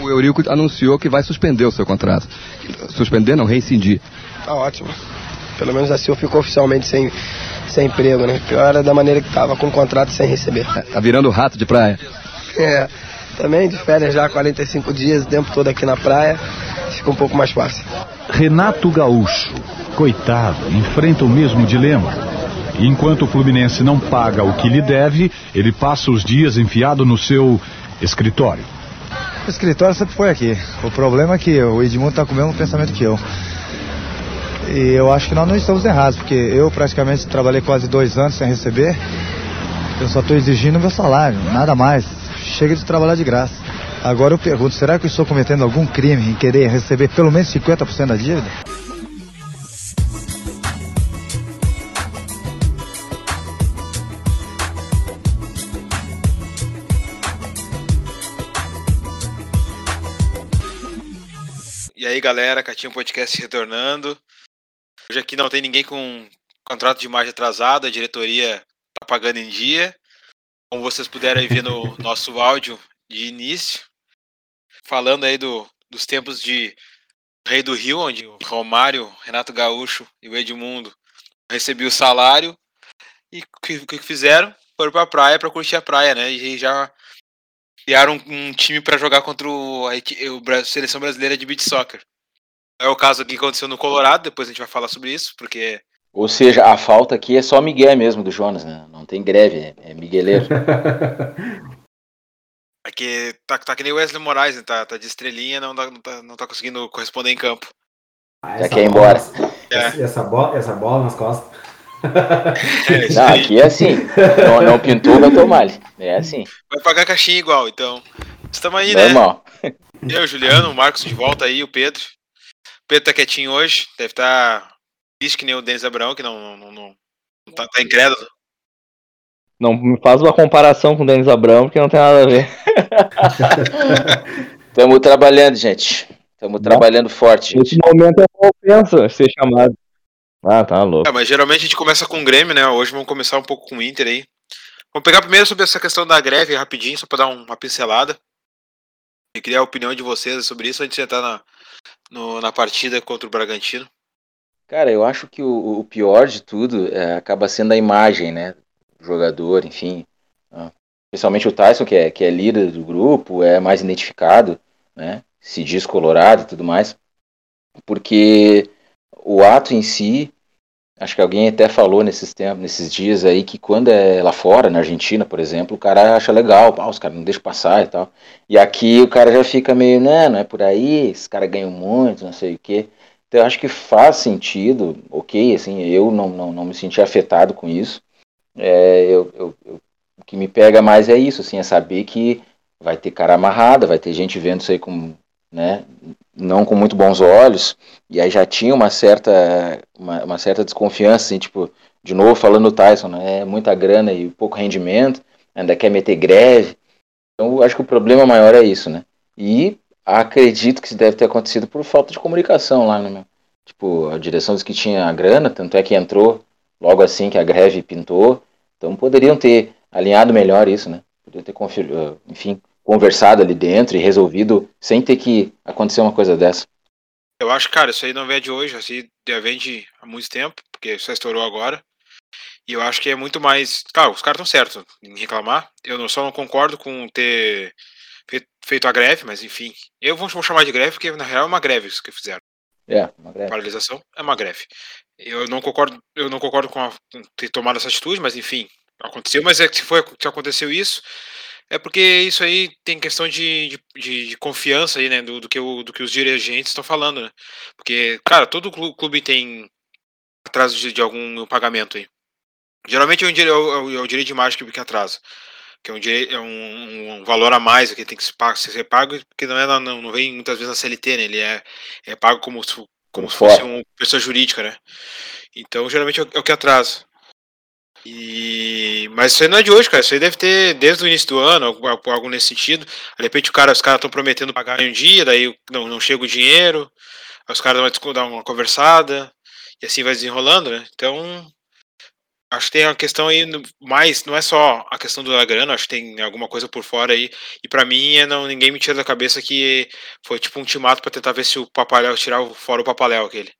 O Eurico anunciou que vai suspender o seu contrato. Suspender, não, reincidir. Tá ótimo. Pelo menos assim eu fico oficialmente sem, sem emprego, né? Pior era da maneira que tava, com o contrato sem receber. É, tá virando rato de praia. É, também de férias já 45 dias, o tempo todo aqui na praia, fica um pouco mais fácil. Renato Gaúcho, coitado, enfrenta o mesmo dilema. Enquanto o Fluminense não paga o que lhe deve, ele passa os dias enfiado no seu escritório. O escritório sempre foi aqui. O problema é que o Edmundo está com o mesmo pensamento que eu. E eu acho que nós não estamos errados, porque eu praticamente trabalhei quase dois anos sem receber. Eu só estou exigindo meu salário, nada mais. Chega de trabalhar de graça. Agora eu pergunto, será que eu estou cometendo algum crime em querer receber pelo menos 50% da dívida? Galera, Catinho Podcast retornando. Hoje aqui não tem ninguém com contrato de margem atrasado, a diretoria tá pagando em dia. Como vocês puderam ver no nosso áudio de início, falando aí do, dos tempos de Rei do Rio, onde o Romário, Renato Gaúcho e o Edmundo recebiam o salário e o que, que fizeram? Foram pra praia para curtir a praia, né? E já criaram um, um time para jogar contra o, a, a seleção brasileira de beach soccer. É o caso que aconteceu no Colorado, depois a gente vai falar sobre isso, porque. Ou seja, a falta aqui é só Miguel mesmo do Jonas, né? Não tem greve, é, é migueleiro. Aqui tá, tá que nem o Wesley Moraes, né? tá, tá de estrelinha, não, não, tá, não tá conseguindo corresponder em campo. Ah, Já quer ir embora. É. Essa, bola, essa bola nas costas. É, não, aqui é assim. Não, não pintou, vai tomar. É assim. Vai pagar caixinha igual, então. Estamos aí, Normal. né? Eu, o Juliano, o Marcos de volta aí, o Pedro. O Pedro tá quietinho hoje, deve estar tá triste que nem o Denis Abraão, que não, não, não, não tá, tá incrédulo. Não me faz uma comparação com o Denis Abrão, porque não tem nada a ver. Estamos trabalhando, gente. Estamos trabalhando forte. Nesse momento é uma ofensa ser chamado. Ah, tá louco. É, mas geralmente a gente começa com o Grêmio, né? Hoje vamos começar um pouco com o Inter aí. Vamos pegar primeiro sobre essa questão da greve, rapidinho, só para dar uma pincelada. Eu queria a opinião de vocês sobre isso antes de entrar na, no, na partida contra o Bragantino. Cara, eu acho que o, o pior de tudo é, acaba sendo a imagem, né? jogador, enfim. Né? Especialmente o Tyson, que é, que é líder do grupo, é mais identificado, né? Se diz colorado e tudo mais. Porque o ato em si, acho que alguém até falou nesses tempos, nesses dias aí, que quando é lá fora, na Argentina, por exemplo, o cara acha legal, ah, os caras não deixam passar e tal. E aqui o cara já fica meio, não, não é por aí, esse cara ganham muito, não sei o quê. Então eu acho que faz sentido, ok, assim, eu não, não, não me senti afetado com isso. É, eu, eu, eu, o que me pega mais é isso, assim, é saber que vai ter cara amarrada, vai ter gente vendo isso aí com, né, não com muito bons olhos, e aí já tinha uma certa, uma, uma certa desconfiança, assim, tipo, de novo falando o Tyson, né, é muita grana e pouco rendimento, ainda quer meter greve, então acho que o problema maior é isso, né, e acredito que isso deve ter acontecido por falta de comunicação lá, né, tipo, a direção disse que tinha a grana, tanto é que entrou logo assim que a greve pintou, então poderiam ter alinhado melhor isso, né? Poderiam ter, ah, enfim, conversado ali dentro e resolvido sem ter que acontecer uma coisa dessa. Eu acho, cara, isso aí não vem de hoje, assim, já vem de há muito tempo, porque só estourou agora. E eu acho que é muito mais. Claro, os caras estão certos em reclamar. Eu não, só não concordo com ter feito a greve, mas enfim. Eu vou chamar de greve, porque na real é uma greve isso que fizeram. É, uma greve. Paralisação é uma greve. Eu não concordo, eu não concordo com, a, com ter tomado essa atitude, mas enfim, aconteceu. Mas é que se, foi, se aconteceu isso, é porque isso aí tem questão de, de, de confiança aí, né, do, do, que o, do que os dirigentes estão falando, né? Porque, cara, todo clube tem atraso de, de algum pagamento aí. Geralmente é o, é o, é o direito de imagem que, que atrasa. Que é um, é um, um, valor a mais que tem que ser pago, porque não, é, não, não vem muitas vezes na CLT, né? Ele é, é pago como como se fosse uma pessoa jurídica, né? Então, geralmente é o é que atrasa. E... Mas isso aí não é de hoje, cara. Isso aí deve ter desde o início do ano, algo, algo nesse sentido. De repente o cara, os caras estão prometendo pagar em um dia, daí não, não chega o dinheiro, os caras vão dar uma conversada, e assim vai desenrolando, né? Então, Acho que tem uma questão aí mais, não é só a questão da grana, acho que tem alguma coisa por fora aí. E para mim, é não, ninguém me tira da cabeça que foi tipo um timato para tentar ver se o Papaléu tirar fora o Papaléu aquele.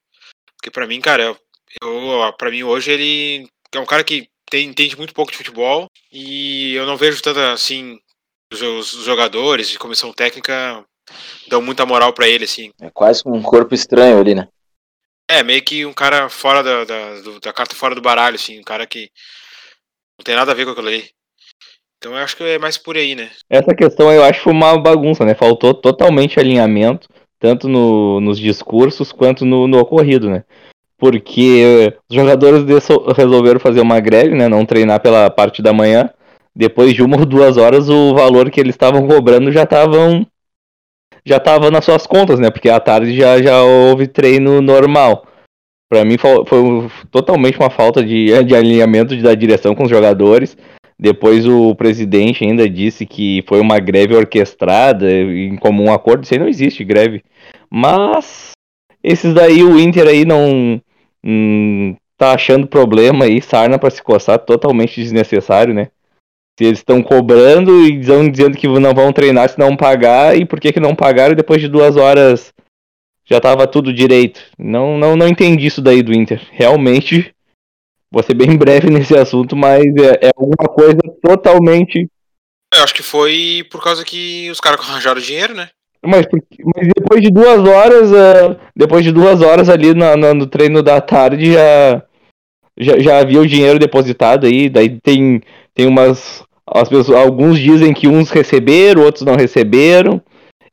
Porque para mim, cara, eu, para mim hoje ele é um cara que tem, entende muito pouco de futebol e eu não vejo tanta assim os, os jogadores e comissão técnica dão muita moral para ele assim. É quase um corpo estranho ali, né? É, meio que um cara fora da, da, do, da carta fora do baralho, assim, um cara que não tem nada a ver com aquilo ali. Então eu acho que é mais por aí, né? Essa questão eu acho que foi uma bagunça, né? Faltou totalmente alinhamento, tanto no, nos discursos quanto no, no ocorrido, né? Porque os jogadores resolveram fazer uma greve, né? Não treinar pela parte da manhã. Depois de uma ou duas horas, o valor que eles estavam cobrando já estavam já estava nas suas contas, né? Porque à tarde já, já houve treino normal. Para mim foi, foi, totalmente uma falta de, de alinhamento da direção com os jogadores. Depois o presidente ainda disse que foi uma greve orquestrada em comum acordo. Isso aí não existe greve. Mas esses daí o Inter aí não hum, tá achando problema aí, sarna para se coçar, totalmente desnecessário, né? Se eles estão cobrando e estão dizendo que não vão treinar se não pagar, e por que, que não pagaram e depois de duas horas já estava tudo direito? Não, não, não entendi isso daí do Inter. Realmente, vou ser bem breve nesse assunto, mas é, é alguma coisa totalmente. Eu acho que foi por causa que os caras arranjaram dinheiro, né? Mas, mas depois de duas horas, uh, depois de duas horas ali no, no, no treino da tarde já, já, já havia o dinheiro depositado aí, daí tem, tem umas as pessoas, alguns dizem que uns receberam, outros não receberam.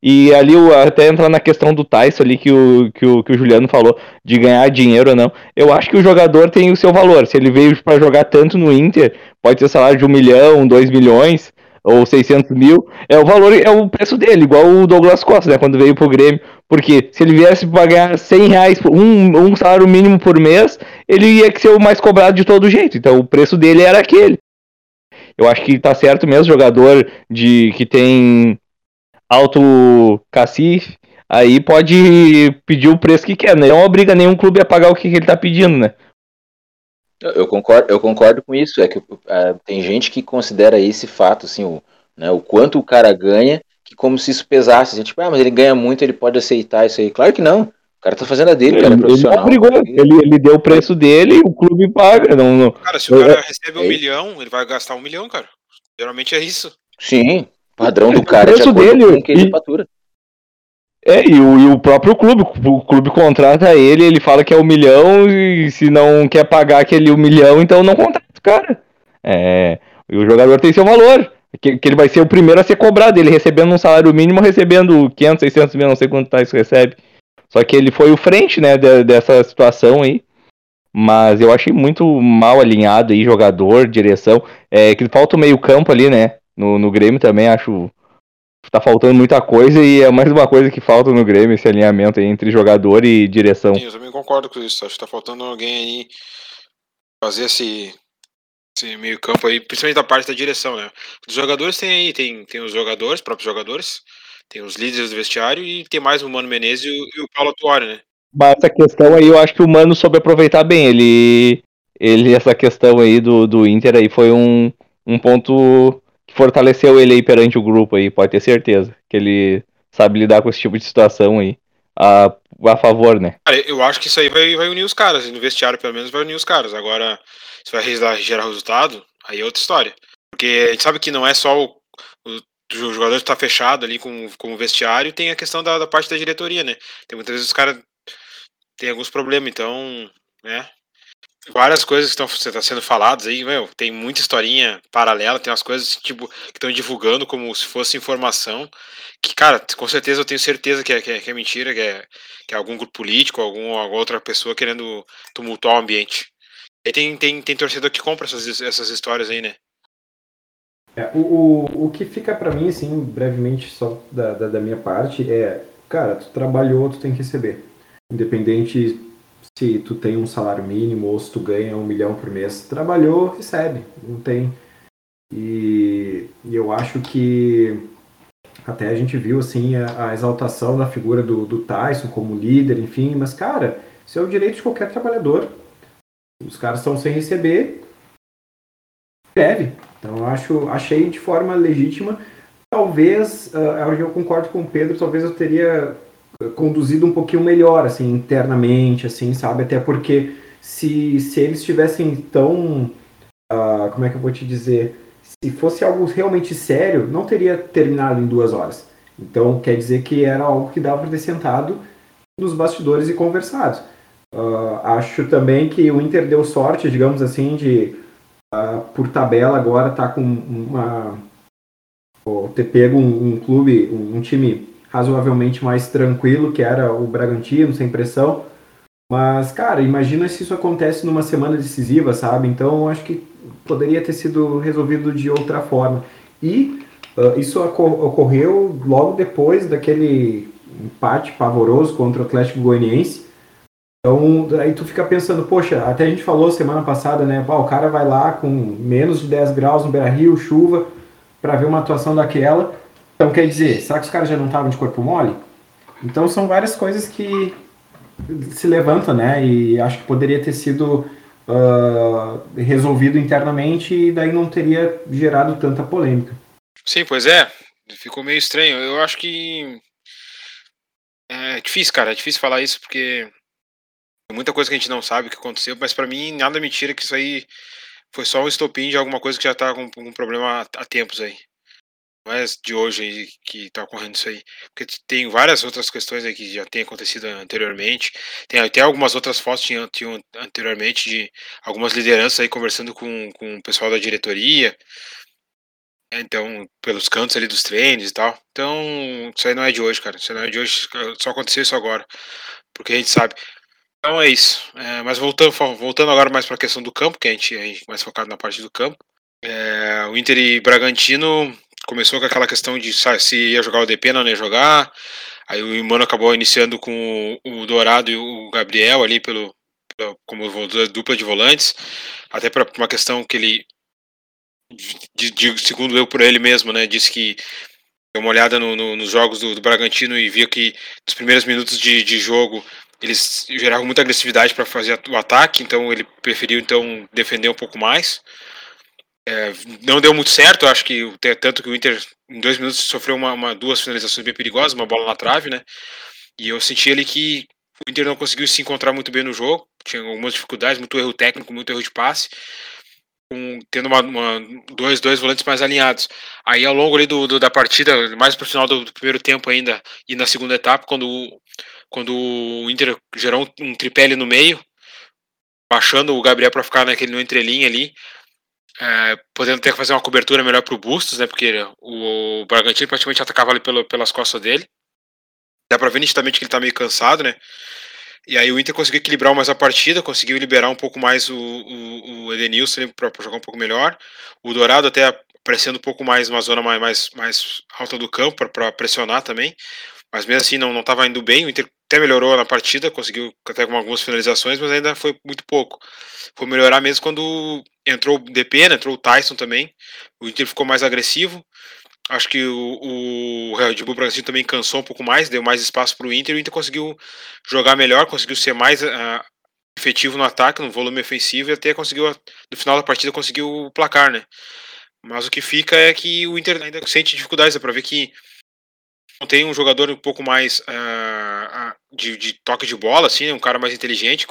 E ali até entrar na questão do Tyson ali que o, que o, que o Juliano falou, de ganhar dinheiro ou não. Eu acho que o jogador tem o seu valor. Se ele veio para jogar tanto no Inter, pode ter salário de um milhão, dois milhões, ou 600 mil. É o valor, é o preço dele, igual o Douglas Costa, né, quando veio pro Grêmio. Porque se ele viesse para ganhar 100 reais, um, um salário mínimo por mês, ele ia ser o mais cobrado de todo jeito. Então o preço dele era aquele. Eu acho que tá certo mesmo, jogador de que tem alto cacife, aí pode pedir o preço que quer, né? Não obriga nenhum clube a pagar o que, ele tá pedindo, né? Eu concordo, eu concordo com isso. É que uh, tem gente que considera esse fato, assim, o, né, o quanto o cara ganha, que como se isso pesasse. Assim, tipo, ah, mas ele ganha muito, ele pode aceitar isso aí. Claro que não cara tá fazendo a dele, cara, é profissional. Ele, ele, ele deu o preço dele o clube paga. Não, não. Cara, se o cara recebe um é. milhão, ele vai gastar um milhão, cara. Geralmente é isso. Sim, padrão do cara o preço é de dele, com que ele fatura. É, e o, e o, próprio clube, o clube contrata ele, ele fala que é um milhão, e se não quer pagar aquele um milhão, então não contrata o cara. É, e o jogador tem seu valor, que, que, ele vai ser o primeiro a ser cobrado, ele recebendo um salário mínimo, recebendo 500, 600 mil, não sei quanto tá isso recebe. Só que ele foi o frente, né, de, dessa situação aí. Mas eu achei muito mal alinhado aí, jogador, direção. É que falta o meio campo ali, né? No, no Grêmio também acho tá faltando muita coisa e é mais uma coisa que falta no Grêmio, esse alinhamento aí entre jogador e direção. Sim, eu também concordo com isso. Acho que tá faltando alguém aí fazer esse, esse meio campo aí, principalmente da parte da direção, né? Os jogadores tem aí, tem, tem os jogadores, próprios jogadores, tem os líderes do vestiário e tem mais o Mano Menezes e o, e o Paulo Tuori, né? Mas essa questão aí eu acho que o Mano soube aproveitar bem. Ele, ele essa questão aí do, do Inter aí foi um, um ponto fortaleceu ele aí perante o grupo aí, pode ter certeza. Que ele sabe lidar com esse tipo de situação aí. A, a favor, né? Cara, eu acho que isso aí vai, vai unir os caras. No vestiário, pelo menos, vai unir os caras. Agora, se vai gerar resultado, aí é outra história. Porque a gente sabe que não é só o, o o jogador está fechado ali com, com o vestiário, tem a questão da, da parte da diretoria, né? Tem muitas vezes os caras têm alguns problemas, então, né? Várias coisas que estão tá sendo faladas aí, meu, tem muita historinha paralela, tem umas coisas tipo que estão divulgando como se fosse informação, que, cara, com certeza eu tenho certeza que é, que é, que é mentira, que é, que é algum grupo político, algum, alguma outra pessoa querendo tumultuar o ambiente. E tem, tem, tem torcedor que compra essas, essas histórias aí, né? É, o, o, o que fica para mim, assim, brevemente, só da, da, da, minha parte, é, cara, tu trabalhou, tu tem que receber. Independente se tu tem um salário mínimo ou se tu ganha um milhão por mês. Trabalhou, recebe. Não tem. E, e eu acho que até a gente viu, assim, a, a exaltação da figura do, do Tyson como líder, enfim, mas, cara, isso é o direito de qualquer trabalhador. Os caras estão sem receber, greve. Então acho, achei de forma legítima. Talvez, uh, eu concordo com o Pedro, talvez eu teria conduzido um pouquinho melhor, assim, internamente, assim, sabe? Até porque se, se eles tivessem tão, uh, como é que eu vou te dizer, se fosse algo realmente sério, não teria terminado em duas horas. Então, quer dizer que era algo que dava para ter sentado nos bastidores e conversado. Uh, acho também que o Inter deu sorte, digamos assim, de, uh, por tabela, agora tá com uma. Ou ter pego um, um clube, um, um, time razoavelmente mais tranquilo, que era o Bragantino, sem pressão. Mas, cara, imagina se isso acontece numa semana decisiva, sabe? Então, acho que poderia ter sido resolvido de outra forma. E uh, isso ocorreu logo depois daquele empate pavoroso contra o Atlético Goianiense. Então, aí tu fica pensando, poxa, até a gente falou semana passada, né? O cara vai lá com menos de 10 graus no Beira Rio, chuva, para ver uma atuação daquela. Então, quer dizer, será que os caras já não estavam de corpo mole? Então, são várias coisas que se levantam, né? E acho que poderia ter sido uh, resolvido internamente e daí não teria gerado tanta polêmica. Sim, pois é. Ficou meio estranho. Eu acho que é difícil, cara. É difícil falar isso porque tem muita coisa que a gente não sabe o que aconteceu, mas para mim nada me tira que isso aí foi só um estopim de alguma coisa que já tá com um problema há tempos aí. Não é de hoje aí que tá ocorrendo isso aí. Porque tem várias outras questões aí que já tem acontecido anteriormente. Tem até algumas outras fotos anteriormente de algumas lideranças aí conversando com, com o pessoal da diretoria. Então, pelos cantos ali dos treinos e tal. Então, isso aí não é de hoje, cara. Isso aí não é de hoje, só aconteceu isso agora. Porque a gente sabe. Então é isso. É, mas voltando, voltando agora mais para a questão do campo, que a gente, a gente mais focado na parte do campo. É, o Inter e Bragantino começou com aquela questão de se ia jogar o DP, não ia jogar. Aí o Mano acabou iniciando com o Dourado e o Gabriel ali pelo, pelo como dupla de volantes, até para uma questão que ele de, de, segundo eu por ele mesmo, né, disse que deu uma olhada no, no, nos jogos do, do, Bragantino e via que nos primeiros minutos de, de jogo eles geravam muita agressividade para fazer o ataque, então ele preferiu então defender um pouco mais. É, não deu muito certo, acho que tanto que o Inter em dois minutos sofreu uma, uma, duas finalizações bem perigosas, uma bola na trave, né? E eu senti ali que o Inter não conseguiu se encontrar muito bem no jogo, tinha algumas dificuldades, muito erro técnico, muito erro de passe, com, tendo uma, uma, dois, dois volantes mais alinhados. Aí ao longo ali do, do da partida, mais o final do, do, primeiro tempo ainda e na segunda etapa, quando quando o Inter gerou um, um tripé ali no meio, baixando o Gabriel para ficar naquele no entrelinha ali, é, podendo ter que fazer uma cobertura melhor para o Bustos, né? Porque o Bragantino praticamente atacava ali pelo, pelas costas dele. Dá para ver nitidamente que ele está meio cansado, né? E aí o Inter conseguiu equilibrar mais a partida, conseguiu liberar um pouco mais o, o, o Edenilson para jogar um pouco melhor. O Dourado até aparecendo um pouco mais uma zona mais, mais, mais alta do campo para pressionar também. Mas mesmo assim não estava indo bem. O Inter até melhorou na partida, conseguiu até com algumas finalizações, mas ainda foi muito pouco. Foi melhorar mesmo quando entrou o DP, né, entrou o Tyson também. O Inter ficou mais agressivo. Acho que o, o Red Bull Bragantino também cansou um pouco mais, deu mais espaço para o Inter. O Inter conseguiu jogar melhor, conseguiu ser mais uh, efetivo no ataque, no volume ofensivo e até conseguiu, no final da partida, conseguiu o placar, né? Mas o que fica é que o Inter ainda sente dificuldades, para ver que tem um jogador um pouco mais uh, de, de, toque de bola, assim, né, um cara mais inteligente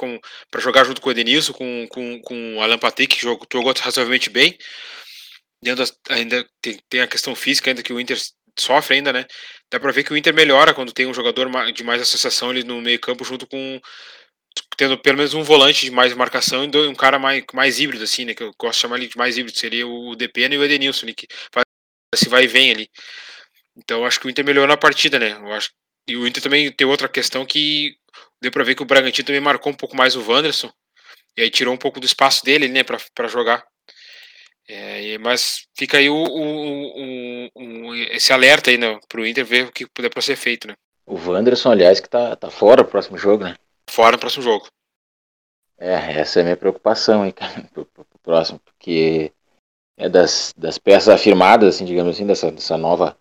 para jogar junto com o Edenilson, com, com, com o Alan Patrick, que jogou, jogou razoavelmente bem. Dentro ainda tem, tem, a questão física ainda que o Inter sofre ainda, né? Dá para ver que o Inter melhora quando tem um jogador de mais associação ali no meio campo junto com tendo pelo menos um volante de mais marcação e um cara mais, mais híbrido, assim, né? Que eu gosto de chamar ele de mais híbrido, seria o DPN e o Edenilson, né, que faz esse vai e vem ali. Então acho que o Inter melhorou na partida, né? Eu acho... E o Inter também tem outra questão que deu para ver que o Bragantino também marcou um pouco mais o Wanderson. E aí tirou um pouco do espaço dele, né, para jogar. É, mas fica aí o, o, o, esse alerta aí né, para o Inter ver o que puder para ser feito, né? O Wanderson, aliás, que tá, tá fora do próximo jogo, né? Fora do próximo jogo. É, essa é a minha preocupação aí, cara, pro, pro, pro próximo, porque é das, das peças afirmadas, assim, digamos assim, dessa, dessa nova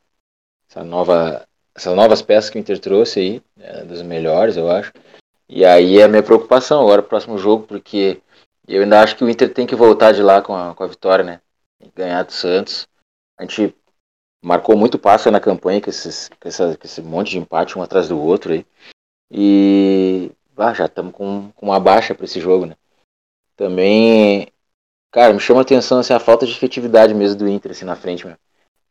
essa nova, essas novas peças que o Inter trouxe aí, é das melhores, eu acho. E aí é a minha preocupação agora, próximo jogo, porque eu ainda acho que o Inter tem que voltar de lá com a, com a vitória, né? ganhar do Santos. A gente marcou muito passo na campanha com, esses, com, essa, com esse monte de empate um atrás do outro aí. E ah, já estamos com, com uma baixa para esse jogo, né? Também, cara, me chama a atenção assim, a falta de efetividade mesmo do Inter assim, na frente, meu.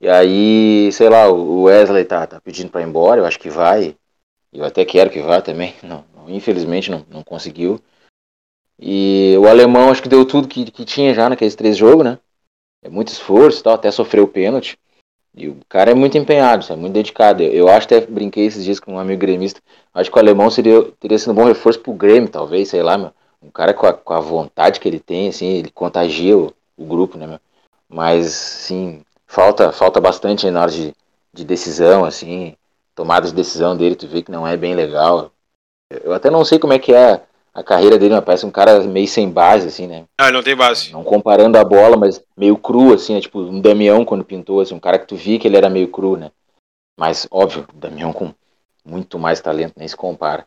E aí, sei lá, o Wesley tá, tá pedindo para ir embora, eu acho que vai. Eu até quero que vá também. Não, infelizmente não, não conseguiu. E o alemão acho que deu tudo que, que tinha já naqueles três jogos, né? É muito esforço tal, até sofreu o pênalti. E o cara é muito empenhado, é muito dedicado. Eu, eu acho até brinquei esses dias com um amigo gremista. Acho que o alemão seria, teria sido um bom reforço pro Grêmio, talvez, sei lá, meu. Um cara com a, com a vontade que ele tem, assim, ele contagia o, o grupo, né, meu? Mas, sim, falta, falta bastante na hora de, de decisão, assim, tomada de decisão dele, tu vê que não é bem legal. Eu até não sei como é que é a carreira dele, mas parece um cara meio sem base, assim, né? Ah, ele não tem base. Não comparando a bola, mas meio cru, assim, né? Tipo, um Damião quando pintou, assim, um cara que tu via que ele era meio cru, né? Mas, óbvio, Damião com muito mais talento, nem se compara.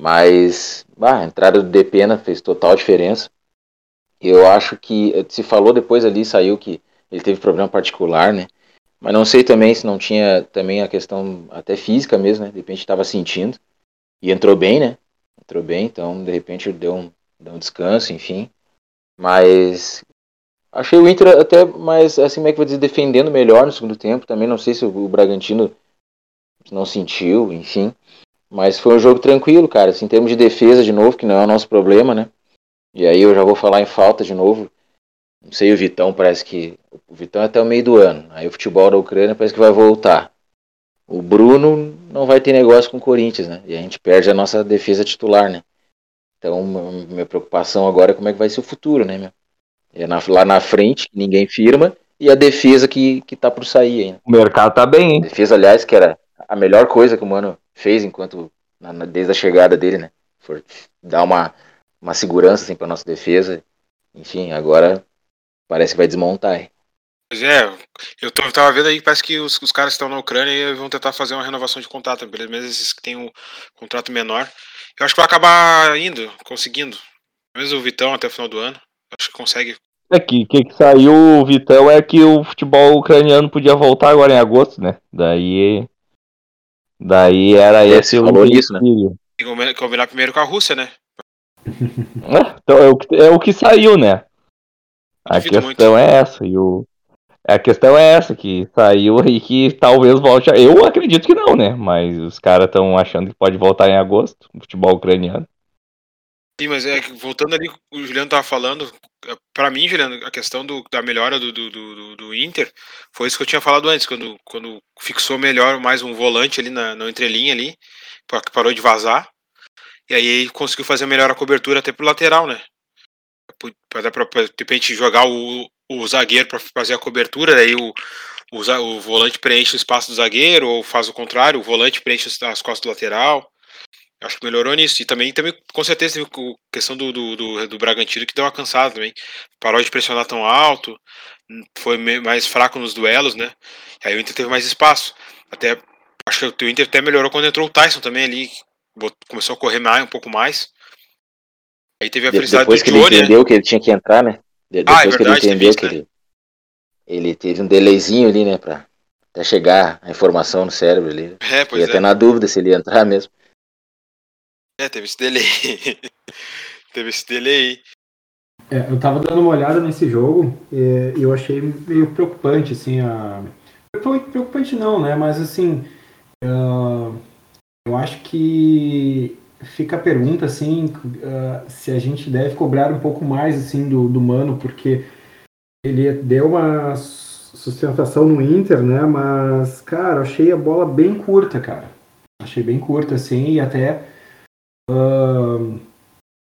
Mas, bah, a entrada do Depena fez total diferença. Eu acho que, se falou depois ali, saiu que ele teve problema particular, né? Mas não sei também se não tinha também a questão até física mesmo, né? De repente estava sentindo. E entrou bem, né? entrou bem, então de repente deu um, deu um descanso, enfim. Mas achei o Inter até mais, assim, como é que vou dizer, defendendo melhor no segundo tempo. Também não sei se o Bragantino não sentiu, enfim. Mas foi um jogo tranquilo, cara. Assim, em termos de defesa, de novo, que não é o nosso problema, né? E aí eu já vou falar em falta de novo. Não sei, o Vitão parece que. O Vitão é até o meio do ano. Aí o futebol da Ucrânia parece que vai voltar. O Bruno não vai ter negócio com o Corinthians, né? E a gente perde a nossa defesa titular, né? Então, minha preocupação agora é como é que vai ser o futuro, né, meu? É na, lá na frente, ninguém firma, e a defesa que, que tá por sair ainda. O mercado tá bem, hein? Defesa, aliás, que era a melhor coisa que o Mano fez enquanto na, desde a chegada dele, né? For dar uma, uma segurança assim, pra nossa defesa. Enfim, agora parece que vai desmontar. Hein? Pois é, eu tô, tava vendo aí, parece que os, os caras estão na Ucrânia e vão tentar fazer uma renovação de contrato, mesmo esses que tem um contrato menor. Eu acho que vai acabar indo, conseguindo. Mesmo o Vitão até o final do ano. Acho que consegue. É que, que, que saiu o Vitão é que o futebol ucraniano podia voltar agora em agosto, né? Daí. Daí era É, esse o falou nisso, né? Tem que combinar- combinar primeiro com a Rússia, né? É, então é o, que, é o que saiu, né? A questão é essa. E o, a questão é essa, que saiu e que talvez volte. a- Eu acredito que não, né? Mas os caras estão achando que pode voltar em agosto, o futebol ucraniano. Sim, mas é que voltando ali, o Juliano tava falando, é, pra mim, Juliano, a questão do, da melhora do, do, do, do- Inter foi isso que eu tinha falado antes, quando, quando fixou melhor mais um volante ali na, na entrelinha ali, que parou de vazar, e aí conseguiu fazer melhor a cobertura até pro lateral, né? Pra, pra, de repente jogar o, o zagueiro pra fazer a cobertura, daí o, o, o volante preenche o espaço do zagueiro, ou faz o contrário, o volante preenche as- as costas do lateral. Acho que melhorou nisso. E também, também com certeza, teve a questão do, do, do, do Bragantino que deu uma cansada também. Parou de pressionar tão alto, foi mais fraco nos duelos, né? Aí o Inter teve mais espaço. Até acho que o Inter até melhorou quando entrou o Tyson também ali. Começou a correr mais, um pouco mais. Aí teve a De- felicidade depois do que ele Johnny, né? entendeu que ele tinha que entrar, né? De- Ah, é depois que verdade, ele entendeu isso, que né? ele, ele teve um delayzinho ali, né? Pra até chegar a informação no cérebro ali. É, pois e é. até na dúvida se ele ia entrar mesmo. É, teve esse delay. teve esse delay. É, eu tava dando uma olhada nesse jogo e eu achei meio preocupante, assim, a... Preocup- Preocupante não, né, mas assim, ah, eu acho que fica a pergunta, assim, ah, se a gente deve cobrar um pouco mais, assim, do, do Mano, porque ele deu uma sustentação no Inter, né, mas, cara, achei a bola bem curta, cara. Achei bem curta, assim, e até... ah,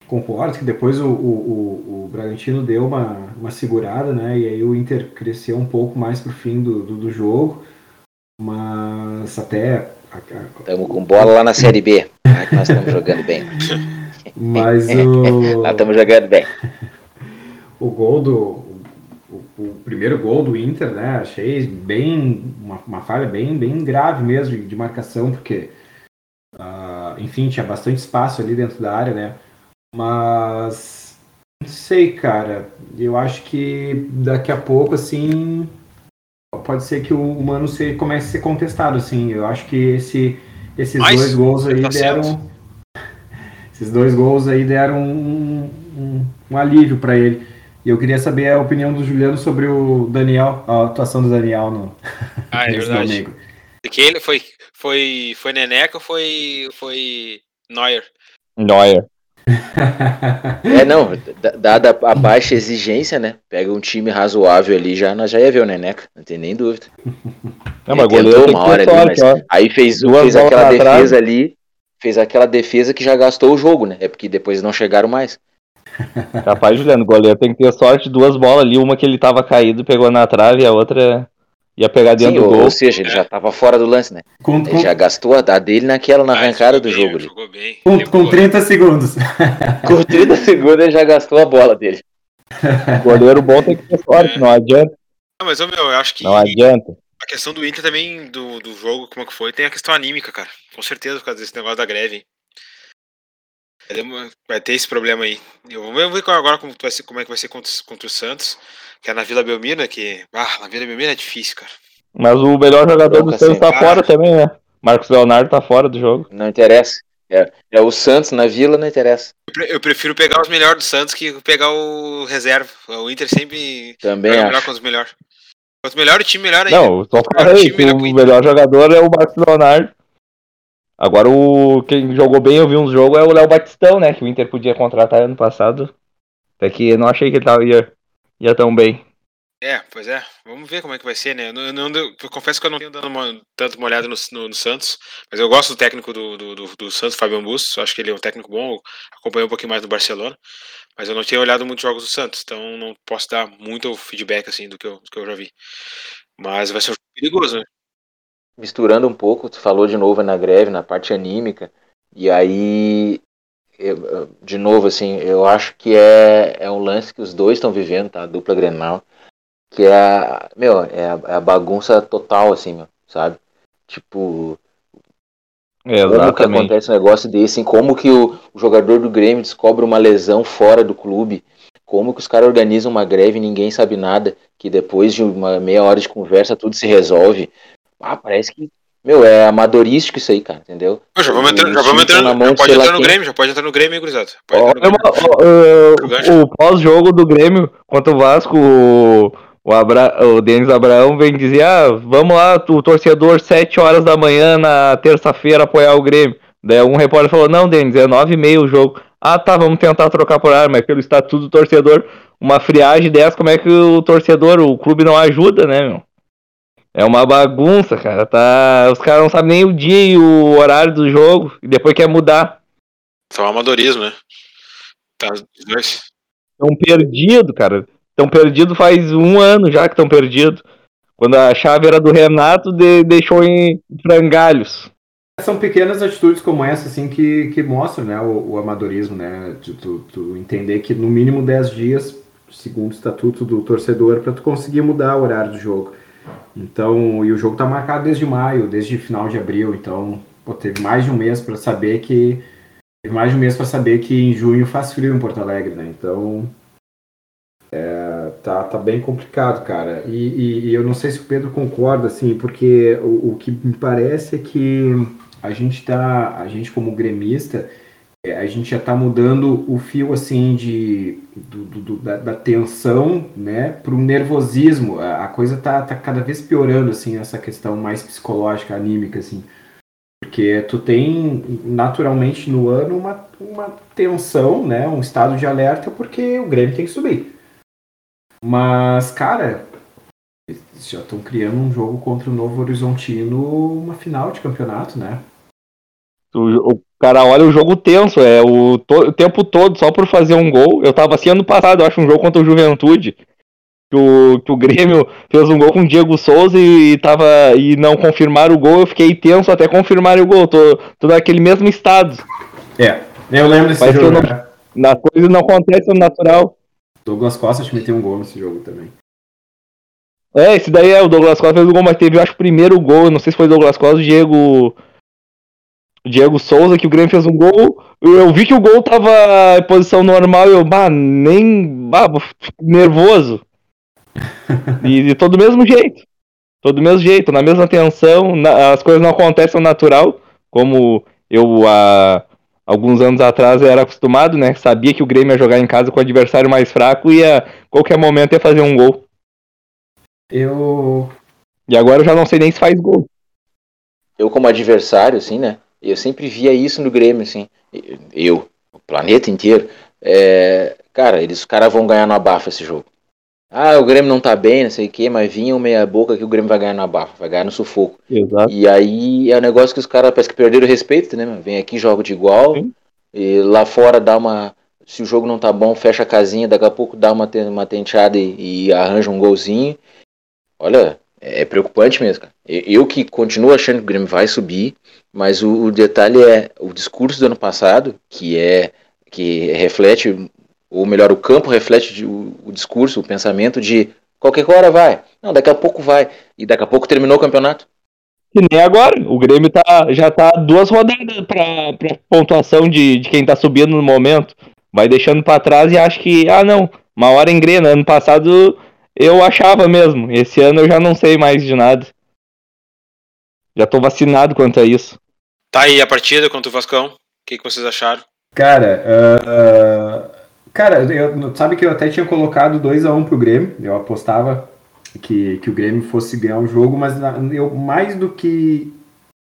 concordo que depois o, o, o, Bragantino deu uma, uma segurada, né? E aí o Inter cresceu um pouco mais pro fim do, do, do jogo. Mas até. Estamos com bola lá na Série B. Nós estamos jogando bem. Mas o, Nós estamos jogando bem. o gol do. O, o primeiro gol do Inter, né? Achei bem. Uma, uma falha bem, bem grave mesmo de, de marcação, porque. ah, enfim, tinha bastante espaço ali dentro da área, né? Mas Não sei, cara. Eu acho que daqui a pouco, assim, pode ser que o Mano se, comece a ser contestado, assim. Eu acho que esse, esses Mas, dois gols aí tá deram. certo. Esses dois gols aí deram um, um, um alívio para ele. E eu queria saber a opinião do Juliano sobre o Daniel, a atuação do Daniel no Ah, é verdade. Que ele foi, foi, foi Neneca ou foi, foi Neuer? Neuer. É, não, da- dada a baixa exigência, né? Pega um time razoável ali, já, nós já ia ver o Neneca, não tem nem dúvida. Não, mas goleiro uma hora ali, mas ó. aí fez, Duas fez aquela defesa ali, fez aquela defesa que já gastou o jogo, né? É porque depois não chegaram mais. Capaz, Juliano, o goleiro tem que ter sorte, duas bolas ali, uma que ele tava caído, pegou na trave, e a outra ia pegar dentro Sim, do ou, gol. ou seja, ele já tava fora do lance, né? Com, Ele já gastou a dele naquela, na Ah, arrancada do bem, jogo. Jogou bem. com, com 30 segundos. Com 30 segundos ele já gastou a bola dele. Goleiro bom tem que ter sorte, não adianta, Não, mas, ô, meu, eu acho que não adianta. a questão do Inter também, do, do jogo, como é que foi, tem a questão anímica, cara. Com certeza, por causa desse negócio da greve. hein. Vai ter esse problema aí. Eu vou ver agora como, vai ser, como é que vai ser contra, contra o Santos, que é na Vila Belmiro? Que, ah, na Vila Belmiro é difícil, cara. Mas o melhor jogador do Santos tá sempre. fora também, né? Marcos Leonardo tá fora do jogo. Não interessa. É, é o Santos na vila, não interessa. Eu pre- Eu prefiro pegar os melhores do Santos que pegar o reserva. O Inter sempre Também joga melhor com os melhores. Quanto melhor o time, melhor ainda. Não, só falei time, que melhor o melhor jogador é o Marcos Leonardo. Agora o quem jogou bem, eu vi uns jogos, é o Léo Batistão, né? Que o Inter podia contratar ano passado. Até que eu não achei que ele tava, ia, ia tão bem. É, pois é. Vamos ver como é que vai ser, né? Eu, não- eu não- eu confesso que eu não tenho dado uma, tanto uma olhada no, no- no Santos, mas eu gosto do técnico do, do, do, do Santos, Fabian Bustos. Acho que ele é um técnico bom. Acompanhei um pouquinho mais no Barcelona, mas eu não tinha olhado muitos jogos do Santos, então não posso dar muito feedback assim do que eu, do que eu já vi. Mas vai ser um jogo perigoso, né? misturando um pouco, tu falou de novo na greve, na parte anímica, e aí, eu- de novo, assim, eu acho que é, é um lance que os dois estão vivendo, tá? A dupla Grenal, que é, a- meu, é a, é a bagunça total, assim, meu, sabe? Tipo, como que Exatamente. acontece um negócio desse, como que o, o jogador do Grêmio descobre uma lesão fora do clube, como que os caras organizam uma greve e ninguém sabe nada, que depois de uma meia hora de conversa tudo se resolve. Ah, parece que, meu, é amadorístico isso aí, cara, entendeu? Pô, já vamos Os entrar, já vamos entrar, na mão já de pode entrar no quem. Grêmio, já pode entrar no Grêmio, hein, gurizada? Ó, no Grêmio. ó, ó, gancho. o pós-jogo do Grêmio contra o Vasco, o, o, Abra, o Denis Abraão vem dizer: ah, vamos lá, o torcedor, 7 horas da manhã na terça-feira apoiar o Grêmio. Daí um repórter falou: não, Denis, é 9 e meia o jogo. Ah, tá, vamos tentar trocar por ar, mas pelo estatuto do torcedor, uma friagem dessa, como é que o torcedor, o clube não ajuda, né, meu? É uma bagunça, cara. Tá... Os caras não sabem nem o dia e o horário do jogo, e depois quer mudar. Só um amadorismo, né? Tá, os dois. Estão perdidos, cara. Estão perdidos faz um ano já que estão perdidos. Quando a chave era do Renato, de- deixou em frangalhos. São pequenas atitudes como essa, assim, que, que mostram, né, o, o amadorismo, né, de tu, tu entender que no mínimo 10 dias, segundo o estatuto do torcedor, para tu conseguir mudar o horário do jogo. Então, e o jogo tá marcado desde maio, desde final de abril, então, pô, teve mais de um mês para saber que teve mais de um mês para saber que em junho faz frio em Porto Alegre, né? Então, é, tá, tá bem complicado, cara. E, e- e eu não sei se o Pedro concorda, assim, porque o, o que me parece é que a gente tá, a gente como gremista, a gente já tá mudando o fio, assim, de, do, do- da, da tensão, né, pro nervosismo. A, a coisa tá, tá cada vez piorando, assim, essa questão mais psicológica, anímica, assim. Porque tu tem naturalmente no ano uma, uma tensão, né? Um estado de alerta, porque o Grêmio tem que subir. Mas, cara, já estão criando um jogo contra o Novo Horizontino, uma final de campeonato, né? O, o cara olha o jogo tenso, é o, to- o tempo todo só por fazer um gol. Eu tava assim ano passado, eu acho, um jogo contra o Juventude. Que o, que o Grêmio fez um gol com o Diego Souza e, tava, e não confirmaram o gol. Eu fiquei tenso até confirmarem o gol. Tô, tô naquele mesmo estado. É, eu lembro desse Mas jogo. não- né? Na coisa não acontece no natural. Douglas Costa te meteu um gol nesse jogo também. É, esse daí é o Douglas Costa fez o gol, mas teve, eu acho, o primeiro gol. Não sei se foi Douglas Costa, o Diego. O Diego Souza, que o Grêmio fez um gol. Eu vi que o gol tava em posição normal e eu, bah, nem. Bah, nervoso. E de todo mesmo jeito. Todo mesmo jeito, na mesma tensão, na, as coisas não acontecem natural, como eu há alguns anos atrás era acostumado, né? Sabia que o Grêmio ia jogar em casa com o adversário mais fraco e a qualquer momento ia fazer um gol. Eu. E agora eu já não sei nem se faz gol. Eu, como adversário, assim, né? Eu sempre via isso no Grêmio, assim. Eu, o planeta inteiro. É, cara, eles, os caras vão ganhar no abafa esse jogo. Ah, o Grêmio não tá bem, não sei o que, mas vinha o meia boca que o Grêmio vai ganhar no abafa, vai ganhar no sufoco. Exato. E aí é um negócio que os caras parece que perderam o respeito, né? Vem aqui, joga de igual. Sim. E lá fora dá uma. Se o jogo não tá bom, fecha a casinha, daqui a pouco dá uma, uma tenteada e, e arranja um golzinho. Olha, é preocupante mesmo, cara. Eu que continuo achando que o Grêmio vai subir, mas o, o detalhe é o discurso do ano passado, que é que reflete, ou melhor, o campo reflete de- o, o discurso, o pensamento de qualquer hora vai. Não, daqui a pouco vai. E daqui a pouco terminou o campeonato. Que nem agora. O Grêmio tá, já tá duas rodadas pra pontuação de, de quem tá subindo no momento. Vai deixando pra trás e acha que, ah não, uma hora engrena. Ano passado eu achava mesmo. Esse ano eu já não sei mais de nada. Já tô vacinado quanto a isso. Tá aí a partida contra o Vascão. O que, que vocês acharam? Cara, ah, cara, eu- sabe que eu até tinha colocado 2x1 pro Grêmio. Eu apostava que, que o Grêmio fosse ganhar o jogo, mas na- eu mais do que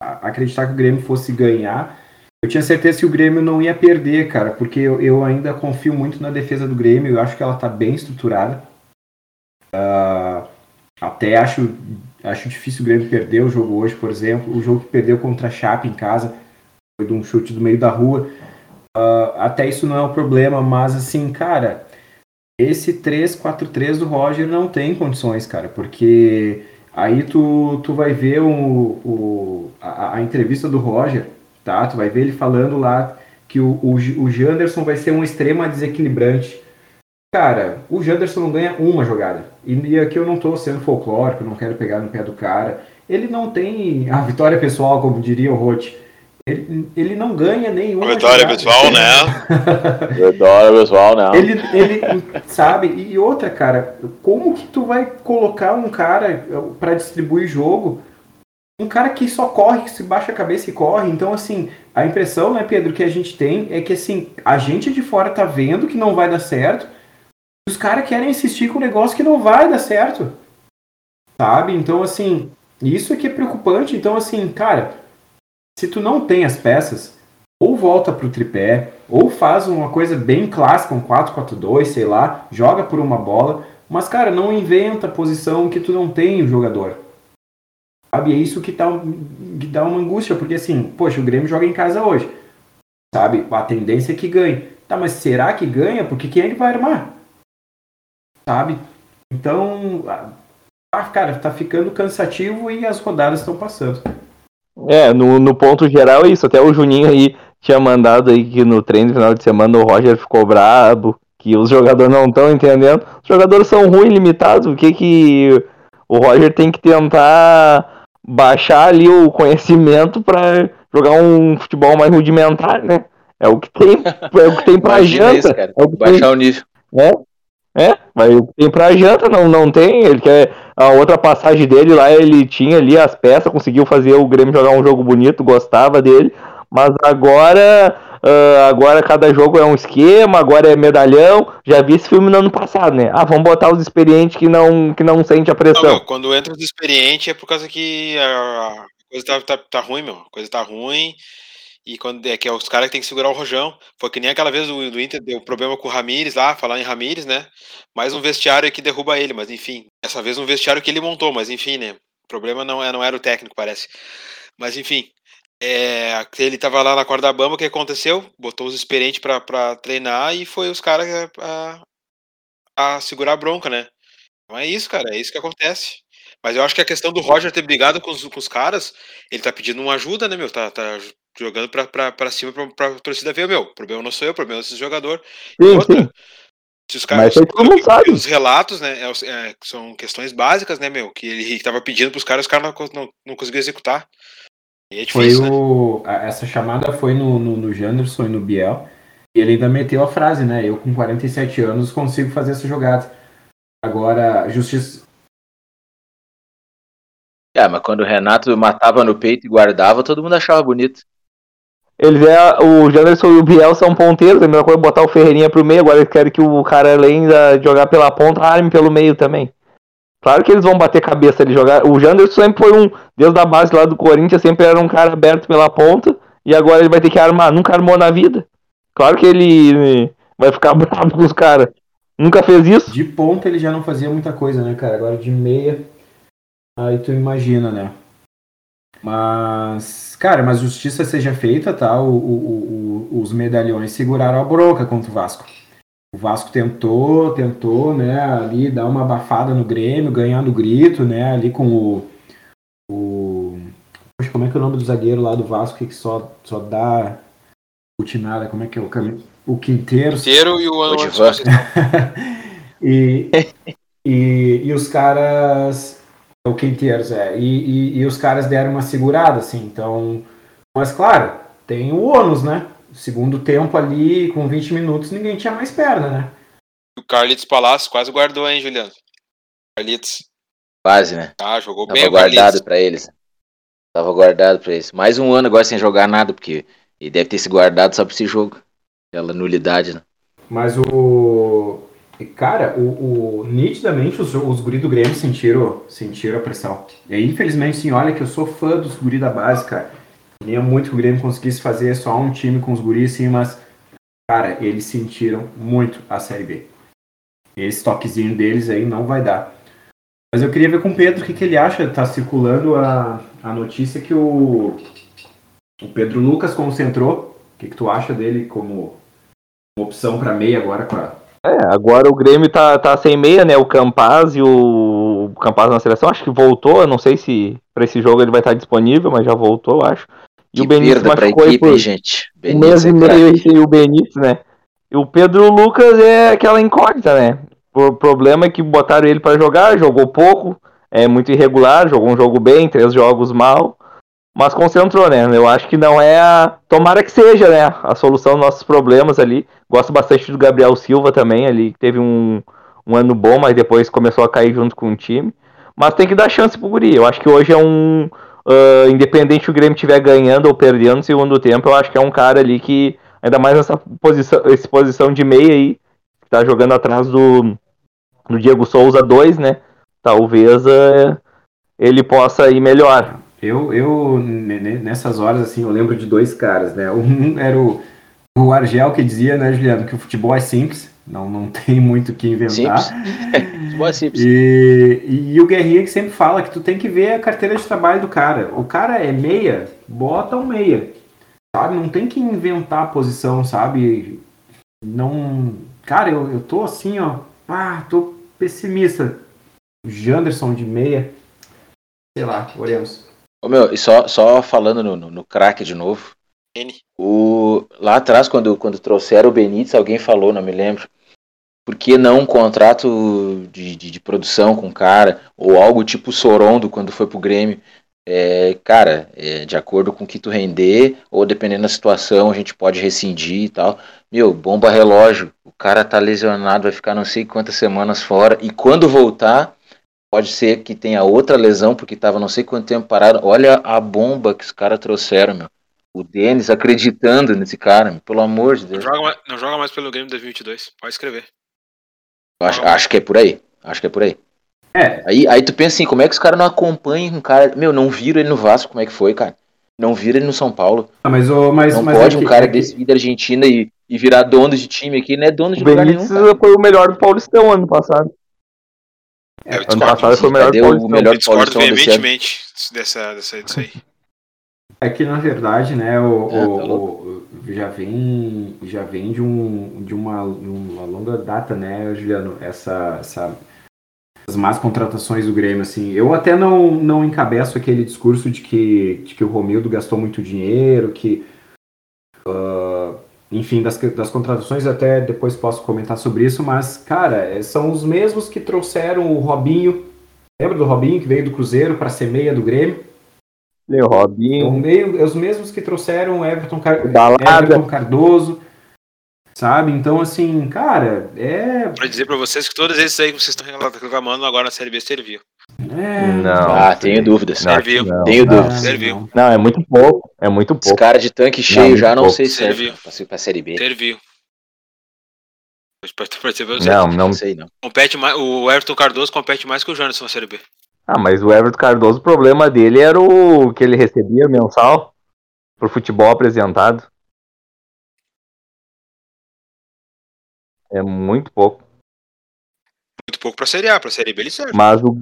a- acreditar que o Grêmio fosse ganhar, eu tinha certeza que o Grêmio não ia perder, cara, porque eu, eu ainda confio muito na defesa do Grêmio, eu acho que ela tá bem estruturada. Ah, até acho, acho difícil o Grêmio perder o jogo hoje, por exemplo. O jogo que perdeu contra a Chape em casa foi de um chute do meio da rua. Ah, até isso não é um problema, mas assim, cara, esse 3-4-3 do Roger não tem condições, cara, porque aí tu, tu vai ver o, o, a, a entrevista do Roger, tá? Tu vai ver ele falando lá que o, o, o Janderson vai ser um extrema desequilibrante. Cara, o Janderson não ganha uma jogada. E, e aqui eu não tô sendo folclórico, não quero pegar no pé do cara. Ele não tem a vitória pessoal, como diria o Roth. Ele, ele não ganha nenhuma Vitória jogada. pessoal, né? Eu adoro, pessoal, não. Ele, ele sabe, e outra, cara, como que tu vai colocar um cara pra distribuir jogo? Um cara que só corre, que se baixa a cabeça e corre. Então, assim, a impressão, né, Pedro, que a gente tem é que, assim, a gente de fora tá vendo que não vai dar certo. Os caras querem insistir com um negócio que não vai dar certo. Sabe? Então, assim, isso que é preocupante. Então, assim, cara, se tu não tem as peças, ou volta pro tripé, ou faz uma coisa bem clássica, um 4-4-2, sei lá, joga por uma bola, mas cara, não inventa posição que tu não tem o jogador. Sabe? É isso que, tá, que dá uma angústia, porque assim, poxa, o Grêmio joga em casa hoje. Sabe? A tendência é que ganhe. Tá, mas será que ganha? Porque quem é que vai armar? Sabe? Então, ah, cara, tá ficando cansativo e as rodadas estão passando. É, no, no ponto geral é isso. Até o Juninho aí tinha mandado aí que no treino no final de semana o Roger ficou brabo, que os jogadores não estão entendendo. Os jogadores são ruins, limitados. O que que o Roger tem que tentar baixar ali o conhecimento para jogar um futebol mais rudimentar, né? É o que tem, é o que tem pra janta. isso. É o que tem Baixar o nível. é, mas o que tem pra janta não, não tem. Ele quer. A outra passagem dele lá, ele tinha ali as peças, conseguiu fazer o Grêmio jogar um jogo bonito, gostava dele. Mas agora. ah, agora cada jogo é um esquema, agora é medalhão. Já vi esse filme no ano passado, né? Ah, vamos botar os experientes que não, que não sente a Não, pressão. meu, quando entra os experientes é por causa que a coisa tá, tá, tá ruim, meu. A coisa tá ruim. E quando é que é os caras que tem que segurar o rojão. Foi que nem aquela vez do, do Inter deu problema com o Ramires lá, falar em Ramires, né? Mais um vestiário que derruba ele, mas enfim. Dessa vez um vestiário que ele montou, mas enfim, né? O problema não, é, não era o técnico, parece. Mas enfim. É, ele tava lá na corda bamba, o que aconteceu? Botou os experientes pra treinar e foi os caras a, a segurar a bronca, né? Então é isso, cara, é isso que acontece. Mas eu acho que a questão do Roger ter brigado com os, com os caras, ele tá pedindo uma ajuda, né, meu? Tá, tá jogando pra, pra, pra cima pra, pra torcida ver, meu. O problema não sou eu, o problema é esse jogador. E Sim, outra, sim. se os caras. sabe. Os relatos, né? é é, são questões básicas, né, meu? Que ele tava pedindo pros caras, os caras não, não, não conseguiam executar. E é Foi difícil, né? o, a- essa chamada foi no, no, no Janderson e no Biel. E ele ainda meteu a frase, né? Eu com 47 anos consigo fazer essa jogada. Agora, justiça. É, mas quando o Renato matava no peito e guardava, todo mundo achava bonito. Eles é, o Janderson e o Biel são ponteiros, é a mesma coisa botar o Ferreirinha pro meio, agora eles querem que o cara, além de jogar pela ponta, arme pelo meio também. Claro que eles vão bater cabeça de jogar. O Janderson sempre foi um, desde a base lá do Corinthians, sempre era um cara aberto pela ponta, e agora ele vai ter que armar. Nunca armou na vida. Claro que ele vai ficar bravo com os caras. Nunca fez isso. De ponta ele já não fazia muita coisa, né, cara? Agora de meia. Aí tu imagina, né? Mas, cara, mas justiça seja feita, tá? O, o- o- os medalhões seguraram a bronca contra o Vasco. O Vasco tentou, tentou, né, ali dar uma abafada no Grêmio, ganhando grito, né, ali com o. o poxa, como é que é o nome do zagueiro lá do Vasco que só, só dá putinada? Como é que é o caminho? O Quinteiro. Inteiro e o Odivan. e, e, e os caras. O Quinteiros, é. E, e, e os caras deram uma segurada, assim. Então. Mas claro, tem o ônus, né? Segundo tempo ali, com 20 minutos, ninguém tinha mais perna, né? O Carlitos Palácio quase guardou, hein, Juliano? Carlitos. Quase, né? Ah, jogou Tava bem o guardado pra eles. Tava guardado pra eles. Mais um ano agora sem jogar nada, porque ele deve ter se guardado só pra esse jogo. Aquela nulidade, né? Mas o. Cara, o, o- nitidamente os, os guri do Grêmio sentiram, sentiram a pressão. E aí, infelizmente, sim, olha que eu sou fã dos guri da base, cara. Queria muito que o Grêmio conseguisse fazer só um time com os guris, sim, mas, cara, eles sentiram muito a Série B. Esse toquezinho deles aí não vai dar. Mas eu queria ver com o Pedro o que, que ele acha. Tá circulando a, a notícia que o, o Pedro Lucas concentrou. O que, que tu acha dele como uma opção para meia agora com a É, agora o Grêmio tá, tá sem meia, né? O Campaz e o, o Campaz na seleção, acho que voltou. Eu não sei se pra esse jogo ele vai estar disponível, mas já voltou, acho. E Que o Benítez machucou aí equipe, por gente? um mês é e craque. meio o Benítez, né? E o Pedro Lucas é aquela incógnita, né? O problema é que botaram ele pra jogar, jogou pouco, é muito irregular, jogou um jogo bem, três jogos mal, mas concentrou, né? Eu acho que não é a. Tomara que seja, né? A solução dos nossos problemas ali. Gosto bastante do Gabriel Silva também, ali, que teve um, um ano bom, mas depois começou a cair junto com o time. Mas tem que dar chance pro Guri. Eu acho que hoje é um. ah, independente o Grêmio estiver ganhando ou perdendo no segundo tempo, eu acho que é um cara ali que, ainda mais nessa posição, essa posição de meia aí, que tá jogando atrás do, do Diego Souza 2, né? Talvez ah, ele possa ir melhor. Eu, eu ne- ne- nessas horas, assim, eu lembro de dois caras, né? Um era o, o Argel que dizia, né, Juliano, que o futebol é simples, não, não tem muito o que inventar. Simples. Boa, simples. E, e o Guerrinha que sempre fala que tu tem que ver a carteira de trabalho do cara. O cara é meia, bota um meia. Sabe? Não tem que inventar a posição, sabe? Não. Cara, eu, eu tô assim, ó. Ah, tô pessimista. O Janderson de meia. Sei lá, oremos. Ô, meu, e só, só falando no, no, no craque de novo. N. O, lá atrás, quando, quando trouxeram o Benítez, alguém falou, não me lembro. Por que não um contrato de, de, de produção com o cara? Ou algo tipo Sorondo quando foi pro Grêmio? É, cara, é, de acordo com o que tu render, ou dependendo da situação, a gente pode rescindir e tal. Meu, bomba relógio. O cara tá lesionado, vai ficar não sei quantas semanas fora. E quando voltar, pode ser que tenha outra lesão, porque tava não sei quanto tempo parado. Olha a bomba que os caras trouxeram, meu. O Denis acreditando nesse cara, meu, pelo amor de Não Deus. joga, mais, não joga mais pelo Grêmio 2022. Pode escrever. Acho, acho que é por aí. Acho que é por aí. É, Aí, aí tu pensa assim, como é que os caras não acompanham um cara. Meu, não viram ele no Vasco, como é que foi, cara? Não viram ele no São Paulo. Ah, mas, o mas, não mas pode é um que- cara é que- desse vir da Argentina e, e virar dono de time aqui, não é dono de O lugar nenhum, Benítez cara. foi o melhor do Paulistão ano passado. É, eu Ano discordo, passado foi o melhor Cadê do o melhor eu discordo veementemente dessa, dessa, disso aí. É que na verdade, né, o, É, o- tá o- já vem já vem de um de uma, de uma longa data, né, Juliano, essa, essa as más contratações do Grêmio assim. Eu até não não encabeço aquele discurso de que de que o Romildo gastou muito dinheiro, que ah, enfim, das, das contratações até depois posso comentar sobre isso, mas cara, é, são os mesmos que trouxeram o Robinho. Lembra do Robinho que veio do Cruzeiro para ser meia do Grêmio? O Robinho. meio, é os mesmos que trouxeram o Everton, Car... Everton Cardoso, sabe? Então, assim, cara, é. Pra dizer pra vocês que todos esses aí que vocês estão reclamando agora na Série B serviu. É... Não. Ah, tenho dúvidas. Não, Serviu. não. Tenho não, dúvidas. Serviu. não. É muito pouco. É muito Esse pouco. cara de tanque cheio Não, já não pouco. sei se serve Serviu. pra, pra Série B. Serviu. Não, não. Não sei não. Compete mais, o Everton Cardoso compete mais que o Janderson na Série B. Ah, mas o Everton Cardoso, o problema dele era o que ele recebia mensal pro futebol apresentado. É muito pouco. Muito pouco pra Série A, pra Série B ele serve. Mas o.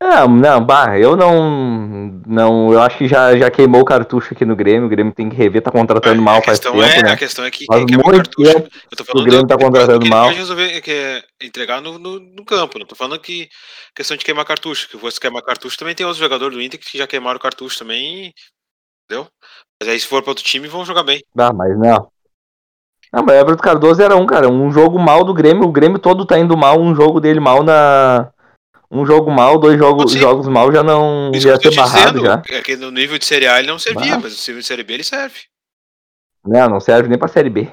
É, não, bah, eu não. Não, eu acho que já, já queimou o cartucho aqui no Grêmio. O Grêmio tem que rever, tá contratando mal a faz tempo, é, né? A questão é que Faz quem queima o cartucho. tempo Eu tô o falando Grêmio tá do- contratando do que mal. resolver que é entregar no, no, no campo. Não tô falando que questão de queimar cartucho. Que você queimar cartucho também tem outros jogadores do Inter que já queimaram cartucho também. Entendeu? Mas aí se for pra outro time, vão jogar bem. Ah, mas não. Não, mas o Everton Cardoso era um, cara. Um jogo mal do Grêmio. O Grêmio todo tá indo mal. Um jogo dele mal na. Um jogo mal, dois jogos, Sim. jogos mal já não. Isso ia ser barrado dizendo. já. É que no nível de Série A ele não servia, Bah. mas no nível de Série B ele serve. Não, não serve nem pra Série B.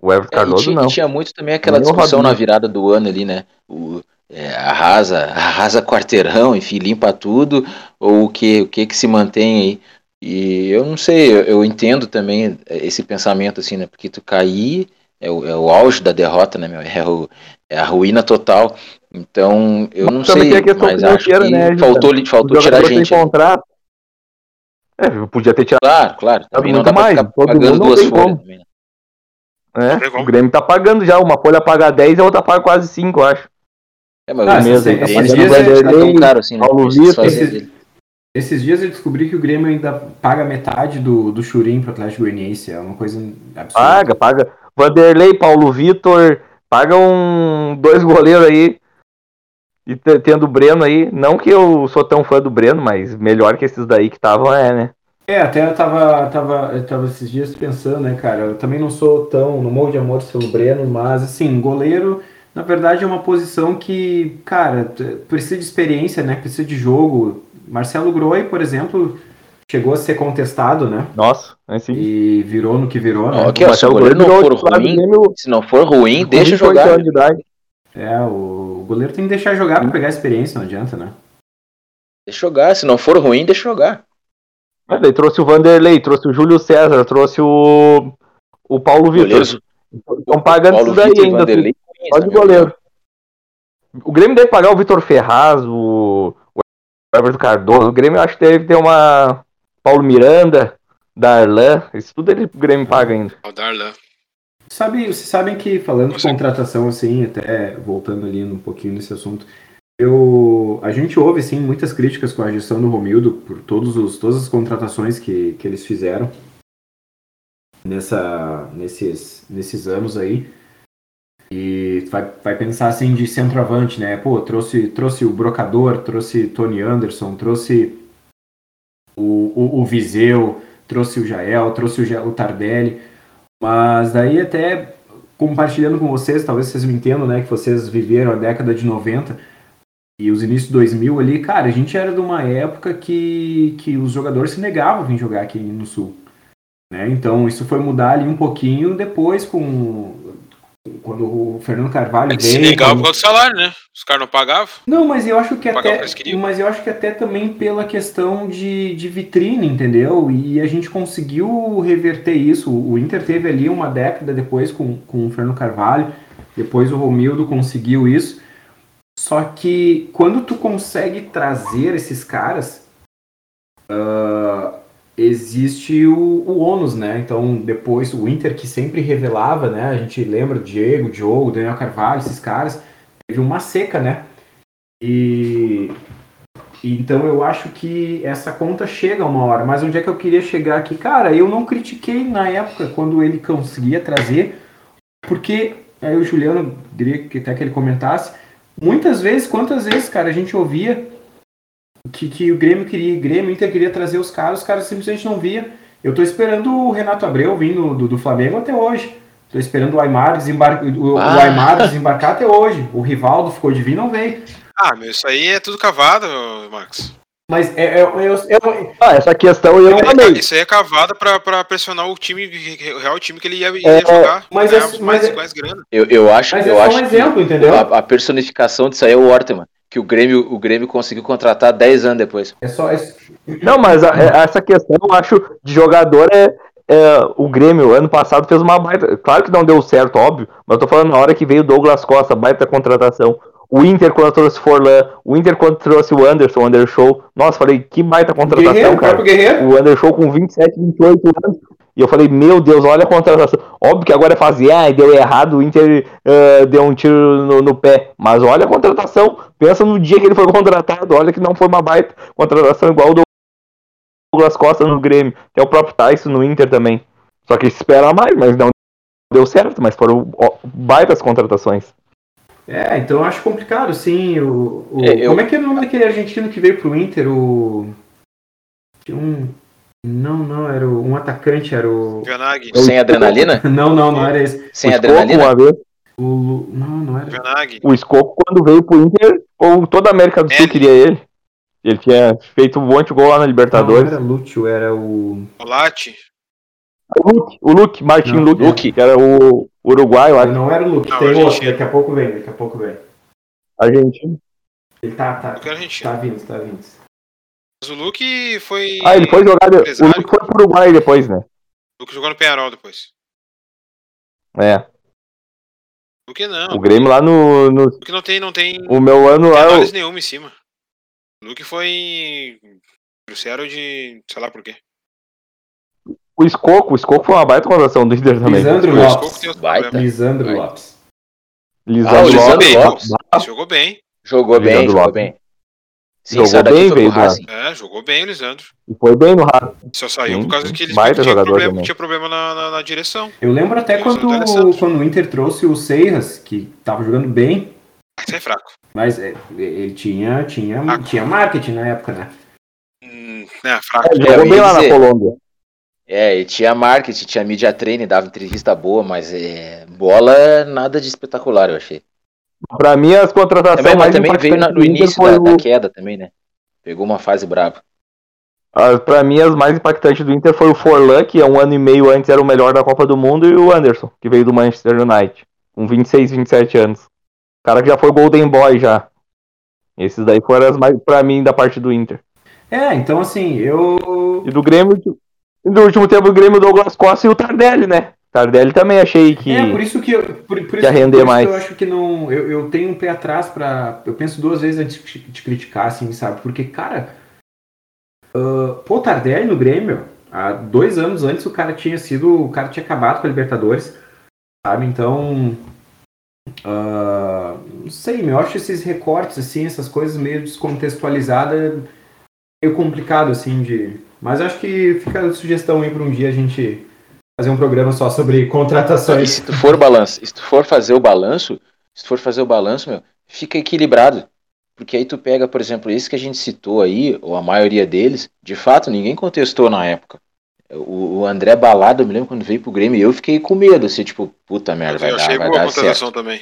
O Everton É, e, Cardoso tinha, não. e tinha muito também aquela Nem discussão na virada do ano ali, né? O, é, arrasa, arrasa quarteirão, enfim, limpa tudo, ou o que, o que que se mantém aí. E eu não sei, eu, eu entendo também esse pensamento, assim, né? Porque tu cair é o, é o auge da derrota, né, meu? É, o, é a ruína total. Então, eu Mas não também sei, mas acho financeira, que né, faltou, faltou tirar gente. contrato. É, podia ter tirado. Claro, claro. Também não dá pra mais, ficar todo pagando mundo não duas tem folhas também, né? como. O Grêmio tá pagando já. Uma folha paga 10 e a outra paga quase 5, eu acho. É, mas Ah, o esses- mesmo, esses tá dias pagando é- tá tão caro assim, né? Paulo Vitor, esses-. Esses dias eu descobri que o Grêmio ainda paga metade do, do Churim pro Atlético Goianiense. É uma coisa absurda. Paga, paga. Vanderlei, Paulo Vitor, paga um dois goleiros aí. E te- tendo o Breno aí. Não que eu sou tão fã do Breno, mas melhor que esses daí que estavam é, né? É, até eu tava, tava, eu tava esses dias pensando, né, cara? Eu também não sou tão, não morro de amor pelo Breno, mas assim, goleiro, na verdade, é uma posição que, cara, precisa de experiência, né? Precisa de jogo. Marcelo Groi, por exemplo, chegou a ser contestado, né? Nossa, assim. E virou no que virou, né? Aqui, ó, se o goleiro não for ruim, se não for ruim, deixa jogar. De idade. É, o goleiro tem que deixar jogar pra pegar experiência, não adianta, né? Deixa jogar. Se não for ruim, deixa jogar. Mas daí trouxe o Vanderlei, trouxe o Júlio César, trouxe o, o Paulo Vitor. Estão pagando Paulo isso daí Vitor ainda. Vanderlei. Só de goleiro. O Grêmio deve pagar o Vitor Ferraz, o, o Everton Cardoso. O Grêmio eu acho que deve ter uma. Paulo Miranda, Darlan. Isso tudo ele, o Grêmio paga ainda. O Darlan. Sabe, vocês sabem que falando de contratação, assim, até voltando ali um pouquinho nesse assunto, eu, a gente ouve, assim, muitas críticas com a gestão do Romildo por todos os, todas as contratações que, que eles fizeram nessa, nesses, nesses anos aí. E vai, vai pensar, assim, de centroavante, né? Pô, trouxe, trouxe o Brocador, trouxe Tony Anderson, trouxe o, o, o Viseu, trouxe o Jael, trouxe o, o Tardelli. Mas daí até compartilhando com vocês, talvez vocês me entendam, né, que vocês viveram a década de 90 e os inícios de 2000 ali, cara, a gente era de uma época que, que os jogadores se negavam a vir jogar aqui no Sul. Né? Então isso foi mudar ali um pouquinho depois com quando o Fernando Carvalho É que se veio. negava quando- por causa do salário, né? Os caras não pagavam. não, mas eu acho que Pagar o que até, eles mas eu acho que até também pela questão de, de vitrine, entendeu? E a gente conseguiu reverter isso. O Inter teve ali uma década depois com, com o Fernando Carvalho, depois o Romildo conseguiu isso. Só que quando tu consegue trazer esses caras, ah, existe o, o ônus, né? Então, depois o Inter que sempre revelava, né? A gente lembra Diego, Diogo, Daniel Carvalho, esses caras, teve uma seca, né? E então eu acho que essa conta chega uma hora. Mas onde é que eu queria chegar aqui? Cara, eu não critiquei na época quando ele conseguia trazer, porque aí o Juliano queria que até que ele comentasse. Muitas vezes, quantas vezes, cara, a gente ouvia que, que o Grêmio queria, Grêmio Inter queria trazer os caras, os caras simplesmente não via. Eu tô esperando o Renato Abreu vindo do, do Flamengo até hoje. Tô esperando o Aymar, desembar... o, o Ah. Aymar desembarcar até hoje. O Rivaldo ficou de vir, não veio. Ah, meu, isso aí é tudo cavado, Max. Mas é, é, é, é- Ah, essa questão eu É, falei. Isso aí é cavada pra, pra pressionar o time, o real time que ele ia, ia É, jogar. mas é- mais, mas é- mais grana. Eu, eu acho, mas é eu só acho um que exemplo, entendeu? a, a personificação disso aí é o Orteman, que o Grêmio, o Grêmio conseguiu contratar 10 anos depois. É só. é- Não, mas a- é- essa questão eu acho de jogador é, é, O Grêmio, ano passado, fez uma baita. Claro que não deu certo, óbvio, mas eu tô falando na hora que veio o Douglas Costa, baita contratação. O Inter quando trouxe Forlan, o Inter quando trouxe o Anderson, o Undershow. Nossa, falei, que baita contratação, Guerreiro, o cara. Guerreiro. O Undershow com 27, 28 anos. E eu falei, meu Deus, olha a contratação. Óbvio que agora é fazer, ah, deu errado, o Inter ah, deu um tiro no, no pé. Mas olha a contratação. Pensa no dia que ele foi contratado. Olha que não foi uma baita contratação igual o do Douglas Costa no Grêmio. Tem o próprio Tyson no Inter também. Só que espera mais, mas não deu certo. Mas foram ó, baitas contratações. É, então eu acho complicado, sim. O, o- É, eu- Como é que é o nome daquele argentino que veio pro Inter? O. Tinha um. Não, não, era o- um atacante, era o. Ganag, Sem adrenalina? Não, não, não era esse. Sem o Escoco, adrenalina? vez, O. Lu- Não, não era. Ganag. o Escoco, quando veio pro Inter, ou toda a América do Sul É. queria ele. Ele tinha feito um monte de gol lá na Não, não Libertadores. era Lúcio, era o. O Lati. O Luke, o Luke, Martin Não, Luke, Luke. que era o uruguaio lá, Não era o Luke, Não, tem outro, argentino. daqui a pouco vem, daqui a pouco vem. argentino. Ele tá, tá, Eu tá vindo, tá vindo. Mas o Luke foi. Ah, ele foi jogar. O. Luke foi pro Uruguai depois, né? O Luke jogou no Penharol depois. É. O Luke não. O Grêmio lá no. no O Luke não tem, não tem o meu ano lá. análise o- nenhuma em cima. O Luke foi. Cruzeiro de. sei lá por quê. O Escoco, o Escoco foi uma baita contratação do Inter também. Lisandro Lopes. Tem Baita. Lisandro. Lopes. Lisandro Ah, Lopes. Lopes. Jogou bem. Jogou bem, Lisandro jogou Lopes. bem. Sim, Jogou bem, veio da- Racing. É, jogou bem o Lisandro. E foi bem no Racing. Só saiu Sim, por causa sim. que Baita tinha problema, também. tinha problema na, na, na direção. Eu lembro até quando, quando o Inter trouxe o Seiras, que tava jogando bem, Isso é fraco. mas é, ele tinha, tinha, tinha marketing na época, né? Hum, é, fraco. Ele É, eu jogou bem lá na dizer. Colômbia. É, e tinha marketing, tinha media training, dava entrevista boa, mas é, bola nada de espetacular, eu achei. Pra mim, as contratações Também, mas mais também veio na- impactantes no início da, da o- queda também, né? Pegou uma fase brava. as- Pra mim, as mais impactantes do Inter foi o Forlan, que há um ano e meio antes era o melhor da Copa do Mundo, e o Anderson, que veio do Manchester United, com 26, 27 anos. O cara que já foi Golden Boy já. Esses daí foram as mais, pra mim, da parte do Inter. É, então assim, eu. E do Grêmio, e do último tempo, o Grêmio, o Douglas Costa e o Tardelli, né? Tardelli também achei que. É, por isso que eu, por, por que isso, render por mais. eu acho que não. Eu, eu tenho um pé atrás pra. Eu penso duas vezes antes de de criticar, assim, sabe? Porque, cara. ah, pô, Tardelli no Grêmio, há dois anos antes o cara tinha sido. O cara tinha acabado com a Libertadores, sabe? Então. ah, não sei, meu, eu acho esses recortes, assim, essas coisas meio descontextualizadas meio complicado, assim, de. Mas acho que fica a sugestão aí pra um dia a gente fazer um programa só sobre E contratações. se tu for balanço, se tu for fazer o balanço, se tu for fazer o balanço, meu, fica equilibrado. Porque aí tu pega, por exemplo, esse que a gente citou aí, ou a maioria deles, de fato, ninguém contestou na época. O, o André Balado, eu me lembro quando veio pro Grêmio, eu fiquei com medo, assim, tipo, puta merda, vai eu dar, achei vai boa a dar contratação certo. também.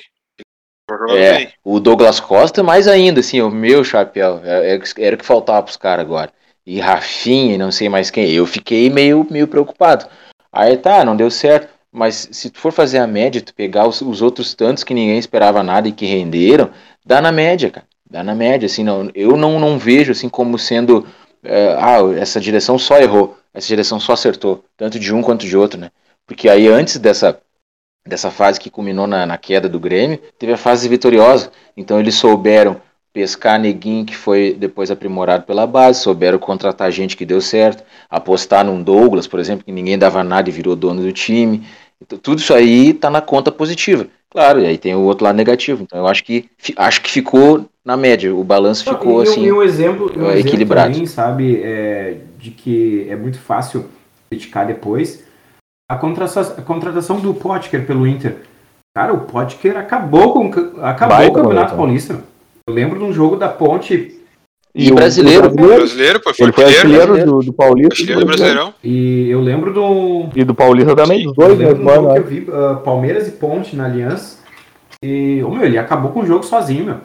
É, o Douglas Costa, mais ainda, assim, o meu chapéu, é- é- era o que faltava pros caras agora. E Rafinha, e não sei mais quem, eu fiquei meio, meio preocupado. Aí tá, não deu certo, mas se tu for fazer a média, tu pegar os, os outros tantos que ninguém esperava nada e que renderam, dá na média, cara, dá na média, assim, não, eu não, não vejo, assim, como sendo, é, ah, essa direção só errou, essa direção só acertou, tanto de um quanto de outro, né? Porque aí antes dessa, dessa fase que culminou na, na queda do Grêmio, teve a fase vitoriosa. Então eles souberam pescar neguinho que foi depois aprimorado pela base, souberam contratar gente que deu certo, apostar num Douglas, por exemplo, que ninguém dava nada e virou dono do time. Então, tudo isso aí tá na conta positiva. Claro, e aí tem o outro lado negativo. Então eu acho que acho que ficou na média, o balanço ficou e, um- assim. e um exemplo, um é, exemplo equilibrado. também, sabe, é, de que é muito fácil criticar depois. A contratação, a contratação do Potker pelo Inter. Cara, o Potker acabou com acabou Baita o Campeonato. Paulista. Eu lembro de um jogo da Ponte E o- brasileiro. o brasileiro, Brasileiro, pô, foi Ele foi artilheiro. artilheiro do, do Paulista e Artilheiro do do. Brasileirão. e eu lembro do E do Paulista também, dos dois, né, mano? que eu vi ah, Palmeiras e Ponte na Aliança. E, ô, meu, ele acabou com o jogo sozinho, meu.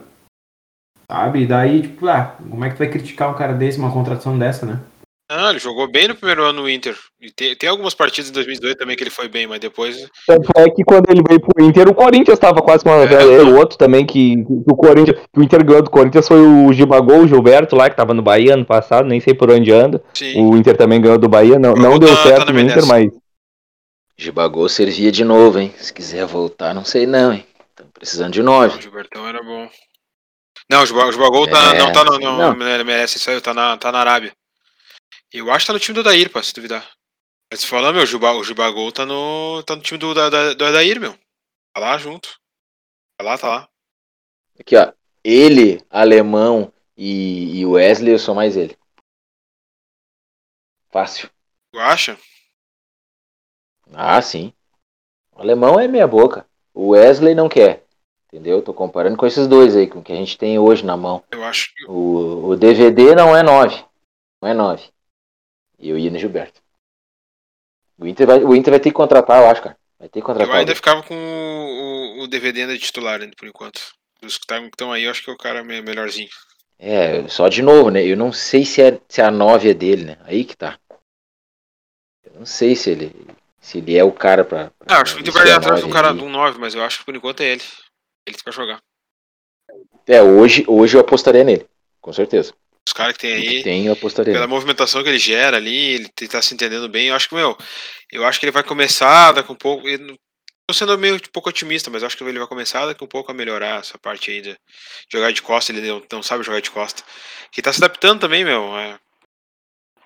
Sabe? E daí, tipo, ah, como é que tu vai criticar um cara desse, uma contratação dessa, né? Ah, ele jogou bem no primeiro ano no Inter. E tem, tem algumas partidas em 2018 também que ele foi bem, mas depois. Tanto é que quando ele veio pro Inter, o Corinthians tava quase com uma. É. o outro também que, que o Corinthians. Que o Inter ganhou do Corinthians foi o Gibagol, o Gilberto lá, que tava no Bahia ano passado, nem sei por onde anda. Sim. O Inter também ganhou do Bahia, não, O não deu tá- tá certo na no Inter, MLS. mas. Gibagol servia de novo, hein? Se quiser voltar, não sei não, hein? Estão precisando de O nove. Gilbertão era bom. Não, o o Jubagol tá, É, não tá no. Não, não. merece isso aí, tá na, tá na Arábia. Eu acho que tá no time do Dair, pá, se duvidar. Mas se falar, meu, o Juba- o Jubagol tá no, tá no time do, da, da, do Adair, meu. Tá lá junto. Tá lá, tá lá. Aqui, ó. Ele, Alemão e, e Wesley, eu sou mais ele. Fácil. Tu acha? Ah, sim. O alemão é meia boca. O Wesley não quer. Entendeu? Tô comparando com esses dois aí, com o que a gente tem hoje na mão. Eu acho que. O, o DVD não é 9. Não é 9. E eu ia no Gilberto. O Inter, vai, o Inter vai ter que contratar, eu acho, cara. Vai ter que Eu contratar. ainda alguém. ficava com o, o, o DVD ainda de titular, ainda, por enquanto. Dos que estão aí, eu acho que é o cara me- melhorzinho. É, só de novo, né? Eu não sei se, é, se a 9 é dele, né? Aí que tá. Eu não sei se ele, se ele é o cara pra. pra Ah, acho que o Inter vai atrás 9 cara um 9, mas eu acho que por enquanto é ele. Ele que vai jogar. É, hoje, hoje eu apostaria nele. Com certeza. Os caras que tem aí. tem, eu apostaria pela movimentação que ele gera ali, ele tá se entendendo bem. Eu acho que, meu, eu acho que ele vai começar daqui um pouco. eu Tô sendo meio um pouco otimista, mas acho que ele vai começar daqui um pouco a melhorar essa parte aí de jogar de costa. Ele não, não sabe jogar de costa. Que tá se adaptando também, meu. É,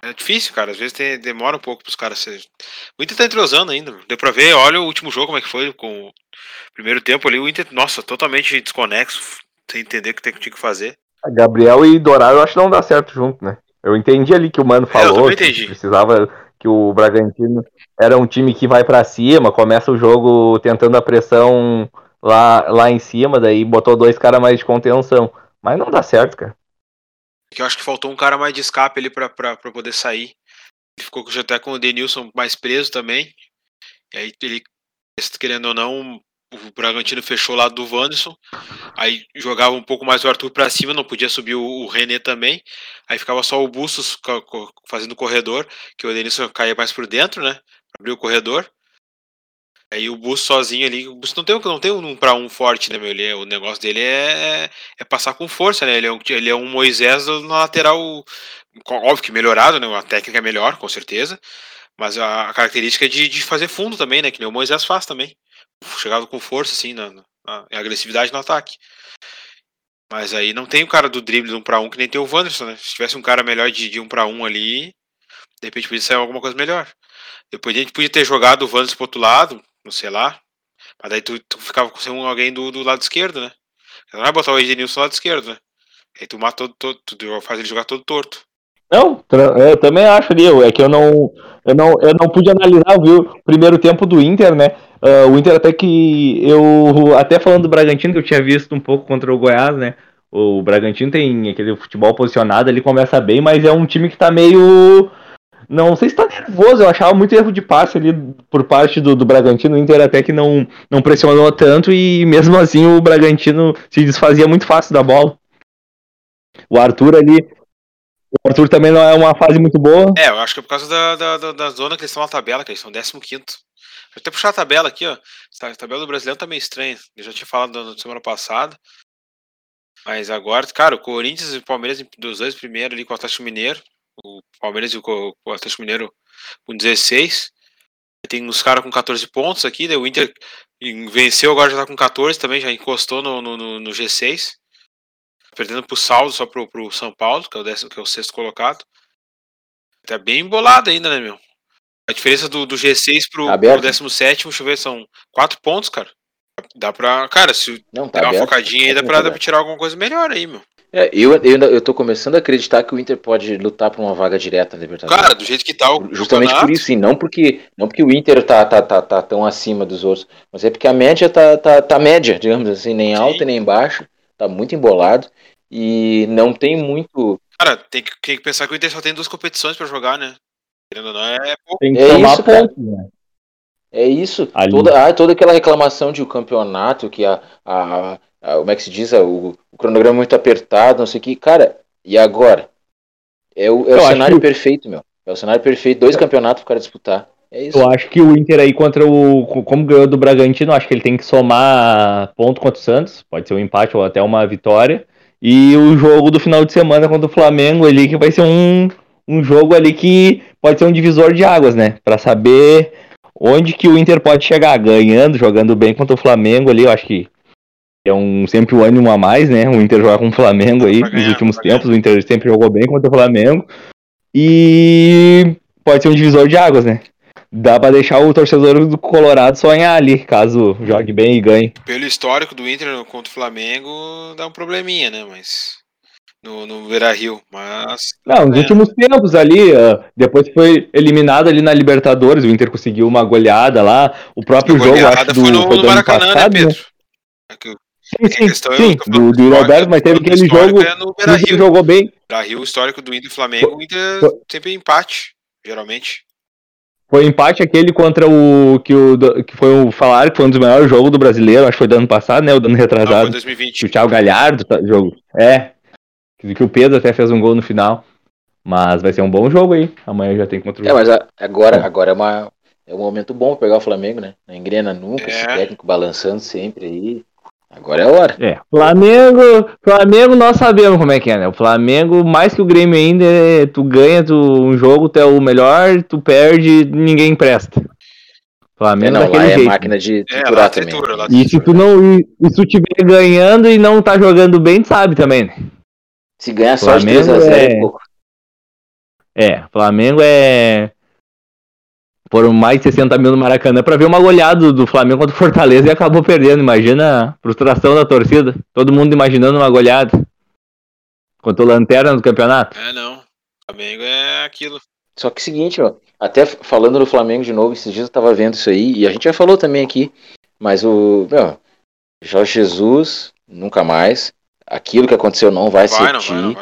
é difícil, cara. Às vezes tem- demora um pouco pros caras se. O Inter tá entrosando ainda. Deu pra ver, olha o último jogo como é que foi com o primeiro tempo ali. O Inter, nossa, totalmente desconexo, sem entender o que tem- que fazer. Gabriel e Dourado eu acho que não dá certo junto, né? Eu entendi ali que o Mano É, eu falou que precisava que o Bragantino era um time que vai pra cima, começa o jogo tentando a pressão lá, lá em cima, daí botou dois caras mais de contenção. Mas não dá certo, cara. que eu acho que faltou um cara mais de escape ali pra, pra, pra poder sair. Ele ficou até com o Denilson mais preso também. E aí ele, querendo ou não, o Bragantino fechou o lado do Wanderson. Aí jogava um pouco mais o Arthur pra cima, não podia subir o, o René também. Aí ficava só o Bustos fazendo o corredor, que o Denilson caía mais por dentro, né? Pra abrir o corredor. Aí o Bustos sozinho ali, o Bustos não tem, não tem um pra um forte, né, meu? Ele é- o negócio dele é, é passar com força, né? Ele é um, ele é um Moisés na lateral, óbvio que melhorado, né? A técnica é melhor, com certeza. Mas a, a característica é de, de fazer fundo também, né? Que nem o Moisés faz também. Chegado com força, assim, na, na- agressividade no ataque. Mas aí não tem o cara do drible de um pra um que nem tem o Wanderson, né? Se tivesse um cara melhor de, de um pra um ali, de repente podia sair alguma coisa melhor. Depois a gente podia ter jogado o Wanderson pro outro lado, não sei lá. Mas daí tu, tu ficava com um, alguém do, do lado esquerdo, né? Não vai botar o Edenilson do lado esquerdo, né? Aí tu mata todo, todo, tu faz ele jogar todo torto. Não, tra- eu também acho ali, é que eu não, eu não, eu não pude analisar, viu, o primeiro tempo do Inter, né? Ah, o Inter até que eu, até falando do Bragantino, que eu tinha visto um pouco contra o Goiás, né? O Bragantino tem aquele futebol posicionado, ele começa bem, mas é um time que tá meio. Não sei se tá nervoso, eu achava muito erro de passe ali por parte do, do Bragantino. O Inter até que não, não pressionou tanto e mesmo assim o Bragantino se desfazia muito fácil da bola. O Arthur ali. O Arthur também não é uma fase muito boa. É, eu acho que é por causa da, da, da, da zona que eles estão na tabela, que eles são 15. Deixa eu até puxar a tabela aqui, ó. A tabela do brasileiro tá meio estranha. Eu já tinha falado na semana passada. Mas agora, cara, o Corinthians e o Palmeiras, dos dois primeiros ali com o Atlético Mineiro. O Palmeiras e o, Co- o Atlético Mineiro com 16. Tem uns caras com 14 pontos aqui, daí o Inter venceu, agora já tá com 14 também, já encostou no, no- no G6. Perdendo pro saldo só pro, pro São Paulo, que é, o décimo, que é o sexto colocado. Tá bem embolado ainda, né, meu? A diferença do, do G6 pro, Tá pro 17, deixa eu ver, são 4 pontos, cara. Dá pra. Cara, se Não, tá der uma focadinha aí, dá Tá pra, dá pra tirar alguma coisa melhor aí, meu. É, eu, eu, ainda- eu tô começando a acreditar que o Inter pode lutar por uma vaga direta na Libertadores. Cara, do jeito que tá o. Justamente por campeonato, isso, sim. Não porque, não porque o Inter tá, tá, tá, tá tão acima dos outros, mas é porque a média tá, tá, tá média, digamos assim, nem Sim. alta nem baixa, tá muito embolado e não tem muito. Cara, tem que, tem que pensar que o Inter só tem duas competições pra jogar, né? Querendo ou não, é pouco. Tem que É tomar isso, cara. ponto, né? É isso. Ali. Toda, ah, toda aquela reclamação de o campeonato, que a, a, ah, como é que se diz, ah, o, o cronograma é muito apertado, não sei o que. Cara, e agora? É o, é o cenário que... perfeito, meu. É o cenário perfeito. Dois campeonatos pro cara disputar. É isso. Eu acho que o Inter aí contra o. Como ganhou do Bragantino, acho que ele tem que somar ponto contra o Santos. Pode ser um empate ou até uma vitória. E o jogo do final de semana contra o Flamengo ali, que vai ser um, um jogo ali que pode ser um divisor de águas, né? Para saber onde que o Inter pode chegar, ganhando, jogando bem contra o Flamengo ali, eu acho que é um, sempre o um ânimo a mais, né? O Inter jogar com o Flamengo aí nos últimos tempos, o Inter sempre jogou bem contra o Flamengo. E pode ser um divisor de águas, né? Dá pra deixar o torcedor do Colorado sonhar ali, caso jogue bem e ganhe. Pelo histórico do Inter contra o Flamengo, dá um probleminha, né? Mas no, no Beira Rio, mas. Não, nos é. últimos tempos ali, uh, depois foi eliminado ali na Libertadores, o Inter conseguiu uma goleada lá. O próprio jogo, acho, do, foi no, foi no Maracanã, né, passado, né, Pedro? Né? Sim, sim, é sim do, do Roberto, mas teve aquele jogo. É no Beira Rio. jogou bem. Beira Rio, histórico do Inter e Flamengo, o Inter sempre empate, geralmente. Foi empate aquele contra o que, o que foi o falar que foi um dos melhores jogos do brasileiro, acho que foi do ano passado, né? O do ano retrasado. Não, foi 2020. O Thiago Galhardo, tá, jogo. É, que o Pedro até fez um gol no final. Mas vai ser um bom jogo aí. Amanhã já tem contra o É, mas agora, agora é, uma, é um momento bom pra pegar o Flamengo, né? Não engrena nunca, é. esse técnico balançando sempre aí. Agora é a hora. É. Flamengo, Flamengo nós sabemos como é que é, né? O Flamengo, mais que o Grêmio ainda, é, tu ganha tu, um jogo, tu é o melhor, tu perde, ninguém empresta. Flamengo é, não, lá é jeito. máquina de triturar é, também. Tritura, e se tu não, e, e se tu estiver ganhando e não tá jogando bem, tu sabe também, né? Se ganhar só de 3x0 é... é pouco. É, Flamengo é. Foram mais de 60 mil no Maracanã para ver uma goleada do Flamengo contra o Fortaleza e acabou perdendo. Imagina a frustração da torcida. Todo mundo imaginando uma goleada. Contra o Lanterna do campeonato. É, não. Flamengo é aquilo. Só que é o seguinte, ó. Até falando do Flamengo de novo, esses dias eu tava vendo isso aí, e a gente já falou também aqui, mas o. Meu, Jorge Jesus, nunca mais aquilo que aconteceu não vai, vai repetir.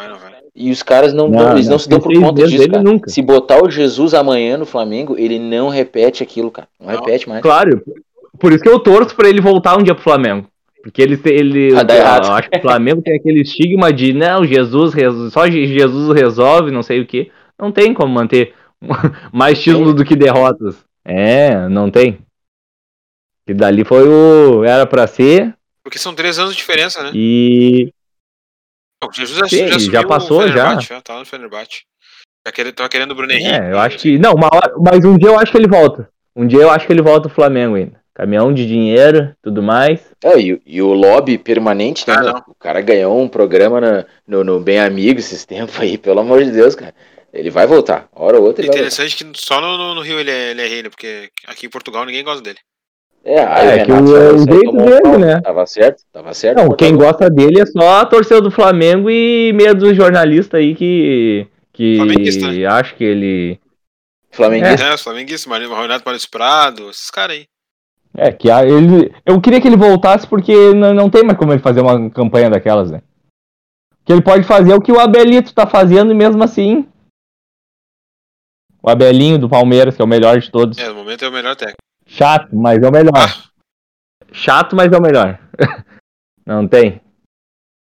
Não não e os caras não, não, eles não, não se dão por conta disso. Cara. Nunca. Se botar o Jesus amanhã no Flamengo, ele não repete aquilo, cara. Não, repete mais. Claro. Por isso que eu torço para ele voltar um dia pro Flamengo. Porque ele, ele ah, eu, acho que o Flamengo tem aquele estigma de não, Jesus, só Jesus resolve, não sei o que. Não tem como manter mais títulos do que derrotas. É, não tem. E dali foi o. Era para ser, porque são três anos de diferença, né? E. O Jesus já, Sim, já, já passou, já. já. Tá no Fenerbahçe. Já querendo, tava querendo o Bruno Henrique. É, eu acho que. Não, hora... mas um dia eu acho que ele volta. Um dia eu acho que ele volta ao Flamengo ainda. Caminhão de dinheiro, tudo mais. É, e, e o lobby permanente, né? Ah, o cara ganhou um programa na, no, no Bem Amigo esses tempos aí, pelo amor de Deus, cara. Ele vai voltar. Hora ou outra ele Interessante que só no, no Rio ele é, ele é rei, né? Porque aqui em Portugal ninguém gosta dele. É, aí é, que o, o jeito dele, né? Tava certo, tava certo. Não, quem gosta dele é só a torcida do Flamengo e meio dos jornalistas aí que. que acho que ele. Flamenguista. É, é flamenguista, Ronaldo Maurício Prado, esses caras aí. É, que ele. Eu queria que ele voltasse porque não, não tem mais como ele fazer uma campanha daquelas, né? Que ele pode fazer o que o Abelito tá fazendo e mesmo assim. O Abelinho do Palmeiras, que é o melhor de todos. É, no momento é o melhor técnico. Chato, mas é o melhor. Ah. Chato, mas é o melhor. Não tem.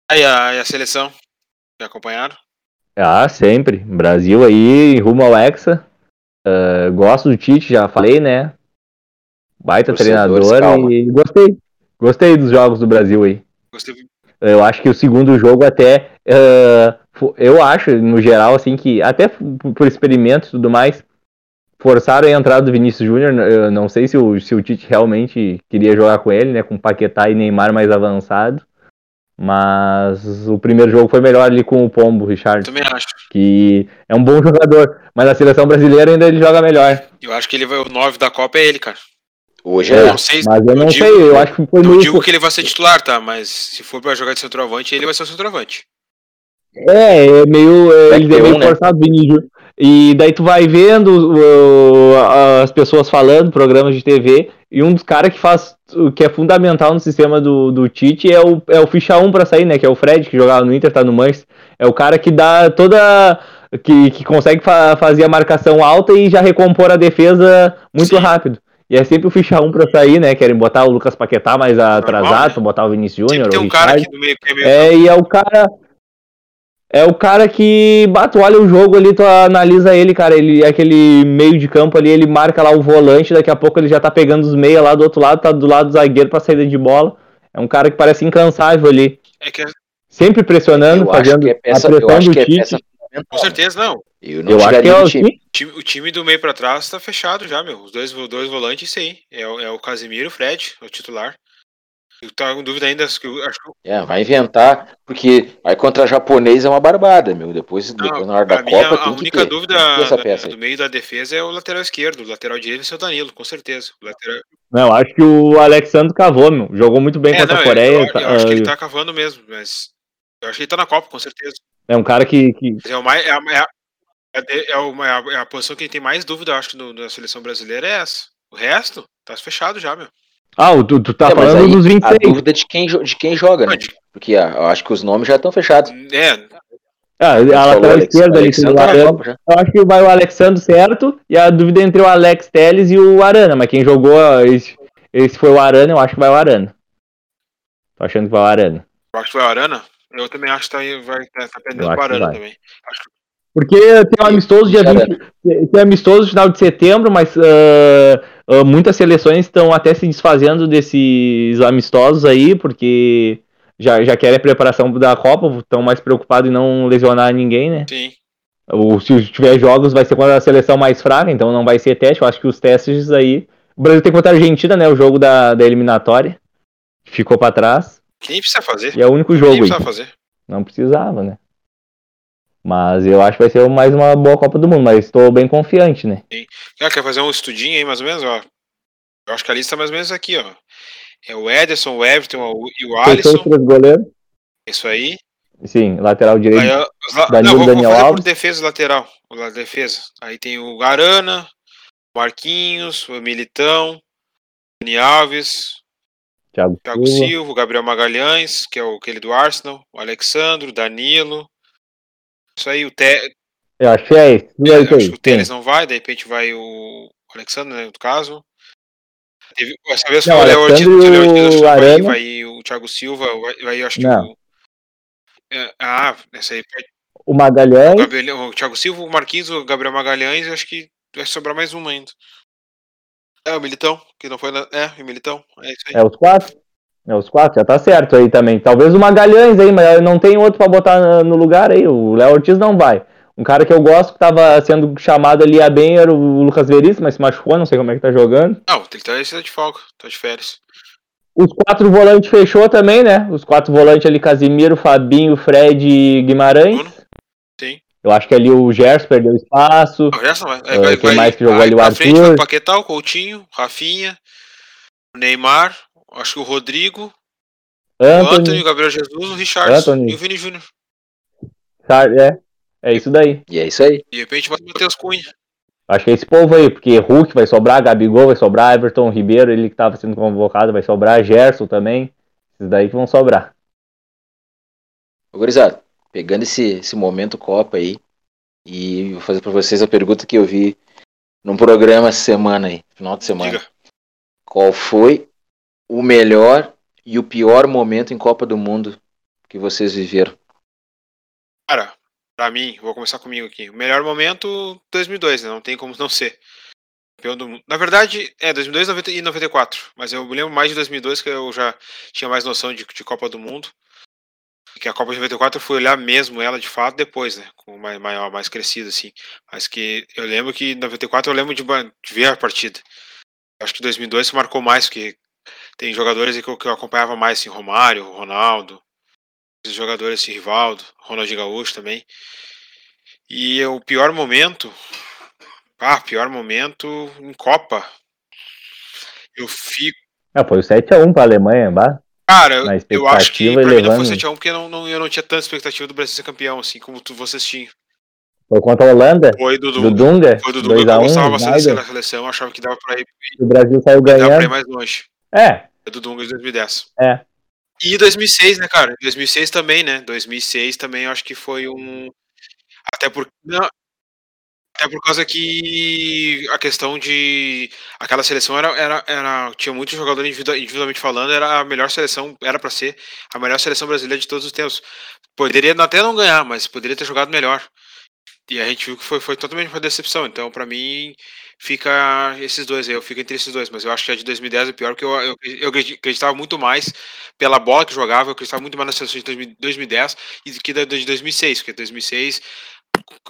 Aí a, a seleção? Já acompanharam? Ah, sempre. Brasil aí, rumo ao Hexa. Uh, gosto do Tite, já falei, né? Baita treinador calma. e gostei. Gostei dos jogos do Brasil aí. Gostei. Eu acho que o segundo jogo até. Uh, eu acho, no geral, assim, que até por experimento e tudo mais, forçaram a entrada do Vinícius Júnior. Eu não sei se o, se o Tite realmente queria jogar com ele, né? Com Paquetá e Neymar mais avançado. Mas o primeiro jogo foi melhor ali com o Pombo, Richard. Também acho. Que é um bom jogador. Mas a seleção brasileira ainda ele joga melhor. Eu acho que ele vai, o 9 da Copa é ele, cara. Hoje é. Não sei, mas eu não digo, sei, eu acho que foi Não muito... digo que ele vai ser titular, tá? Mas se for pra jogar de centroavante, ele vai ser o centroavante. É, é meio. É, ele é meio um, né? forçado, né? Vinícius. E daí tu vai vendo uh, as pessoas falando, programas de TV, e um dos caras que faz, que é fundamental no sistema do, do Tite é o, é o ficha 1 para sair, né? Que é o Fred, que jogava no Inter, tá no Manchester. É o cara que dá toda. que, que consegue fa fazer a marcação alta e já recompor a defesa muito Sim. rápido. E é sempre o ficha 1 pra sair, né? Querem botar o Lucas Paquetá mais atrasado, né? pra botar o Vinícius Júnior, tem o um cara aqui no meio que é meio. É, e é o cara. É o cara que. Bah, tu olha o jogo ali, tu analisa ele, cara. Ele aquele meio de campo ali, ele marca lá o volante, daqui a pouco ele já tá pegando os meia lá do outro lado, tá do lado do zagueiro pra saída de bola. É um cara que parece incansável ali. É que, Sempre pressionando, Eu acho fazendo que é peça, a eu pressão acho do que é peça com certeza, não. Eu não Eu acho que é o time. time. O time, time do meio pra trás tá fechado já, meu. Os dois, dois volantes, isso aí. É, o- é o Casimiro e o Fred, é o titular. Eu tava com dúvida ainda, acho que, eu- acho que É, vai inventar, porque vai contra japonês é uma barbada, meu. Depois, depois na hora da mim, Copa, a, a tem que única ter. dúvida Tem que ter essa da- peça aí. do meio da defesa é o lateral esquerdo. O lateral direito vai ser o Danilo, com certeza. O lateral... Não, eu acho que o Alexandre cavou, meu. Jogou muito bem É, contra não, a eu- Coreia. eu, eu acho que ele ah, tá cavando mesmo, mas. Eu acho que ele tá na Copa, com certeza. É um cara que. que- É, mais, é, a, é, a, é, é uma- é a- é a posição que ele tem mais dúvida, eu acho, na seleção brasileira é essa. O resto, tá fechado já, meu. Ah, o- tu, tu tá É, falando aí, dos a 26. dúvida de quem, de quem joga, né? Porque ah, eu acho que os nomes já estão fechados. É, Ah, a lateral esquerda ali, o tá na Arana. Já. Eu acho que vai o Alexandre certo, e a dúvida é entre o Alex Teles e o Arana, mas quem jogou esse, esse foi o Arana, eu acho que vai o Arana. Tô achando que vai o Arana. eu acho que vai o Arana. Eu também acho que tá, aí- vai, tá, tá pro que Arana também. Acho que Porque tem um amistoso dia Já 20, tem amistoso no final de setembro, mas ah, ah, muitas seleções estão até se desfazendo desses amistosos aí, porque já, já querem a preparação da Copa, estão mais preocupados em não lesionar ninguém, né? sim. Ou se tiver jogos, vai ser contra a seleção mais fraca, então não vai ser teste. Eu acho que os testes aí. O Brasil tem contra a Argentina, né? O jogo da, da eliminatória. Ficou pra trás. Que nem precisa fazer. E é o único Nem jogo precisa aí. fazer. Não precisava, né? Mas eu acho que vai ser mais uma boa Copa do Mundo, mas estou bem confiante, né? Ah, quer fazer um estudinho aí, mais ou menos, ó. Eu acho que a lista é mais ou menos aqui, ó. É o Ederson, o Everton e o Alisson. os goleiros. Isso aí. Sim, lateral Aí, direito. la- Danilo, não, vou, vou Daniel por Alves. defesa lateral. O defesa. Aí tem o Garana, o Marquinhos, o Militão, o Dani Alves, Thiago, Thiago Silva. Silva, o Gabriel Magalhães, que é o aquele do Arsenal, o Alexandro, Danilo. Isso aí, o Te... Eu acho que é isso. É acho que o sim. não vai, de repente vai o Alexandre, né, no caso. Teve, essa vez Não, foi o o o vai, o Thiago Silva, vai, vai eu acho que Não. o. é, ah, essa aí pode O o, Magalhães. Gabriel, o Thiago Silva, o Marquinhos, o Gabriel Magalhães, eu acho que vai sobrar mais uma ainda. É, o Militão, que não foi na. É, o Militão, é isso aí. É os quatro? É os quatro, já tá certo aí também. Talvez o Magalhães aí, mas não tem outro pra botar na- no lugar aí. O Léo Ortiz não vai. Um cara que eu gosto que tava sendo chamado ali a bem era o Lucas Veríssimo, mas se machucou, não sei como é que tá jogando. Não, ele tá, ele tá de folga, tá de férias. Os quatro volantes fechou também, né? Os quatro volantes ali, Casimiro, Fabinho, Fred e Guimarães. Bruno? Sim. Eu acho que ali o Gerson perdeu espaço. O resto não vai. É, Ah, vai, quem vai, mais que jogou aí ali? O pra frente vai Arthur? o Paquetá, o Coutinho, o Rafinha, o Neymar, acho que o Rodrigo, o Anthony, o Gabriel Jesus, o Richardson Anthony. e o Vini Júnior. É, é isso daí. E é isso aí. De repente vai o Matheus Cunha. Acho que é esse povo aí, porque Hulk vai sobrar, Gabigol vai sobrar, Everton Ribeiro, ele que tava sendo convocado, vai sobrar, Gerson também. Esses daí que vão sobrar. Ô, gurizada, pegando esse, esse momento Copa aí, e vou fazer pra vocês a pergunta que eu vi num programa essa semana aí, final de semana. Diga. Qual foi o melhor e o pior momento em Copa do Mundo que vocês viveram? Cara, pra mim, vou começar comigo aqui. O melhor momento, 2002, né? Não tem como não ser. Campeão do mundo. Na verdade, é 2002 90 e 94. Mas eu me lembro mais de 2002, que eu já tinha mais noção de, de Copa do Mundo. Que a Copa de 94 eu fui olhar mesmo ela de fato depois, né? Com mais, maior, mais crescido, assim. Mas que eu lembro que em 94 eu lembro de, de ver a partida. Acho que 2002 marcou mais, porque tem jogadores que eu, que eu acompanhava mais, assim, Romário, Ronaldo, jogadores assim, Rivaldo, Ronaldinho Gaúcho também. E o pior momento, ah, pior momento em Copa. Eu fico, Ah, foi o 7x1 pra Alemanha, bah. cara, eu acho que pra mim não elevando. foi 7x1 porque eu não, não- eu não tinha tanta expectativa do Brasil ser campeão, assim, como tu, vocês tinham. Foi contra a Holanda, Foi do do Dunga. Dunga, Foi do Dunga que eu 2x1, gostava bastante da seleção, eu achava que dava pra ir, o Brasil saiu dava pra ir ganhando. mais longe. É, É do Dunga de 2010. É. E 2006, né, cara? 2006 também, né? 2006 também eu acho que foi um. Até porque. Não, Até por causa que a questão de. Aquela seleção era. era, era tinha muitos jogadores individualmente falando, era a melhor seleção, era para ser a melhor seleção brasileira de todos os tempos. Poderia até não ganhar, mas poderia ter jogado melhor. E a gente viu que foi, foi totalmente uma decepção. Então, para mim, fica esses dois aí. Eu fico entre esses dois, mas eu acho que a de 2010 é pior, porque eu, eu, eu acreditava muito mais pela bola que jogava, eu acreditava muito mais na seleção de 2010 do que da de 2006, porque 2006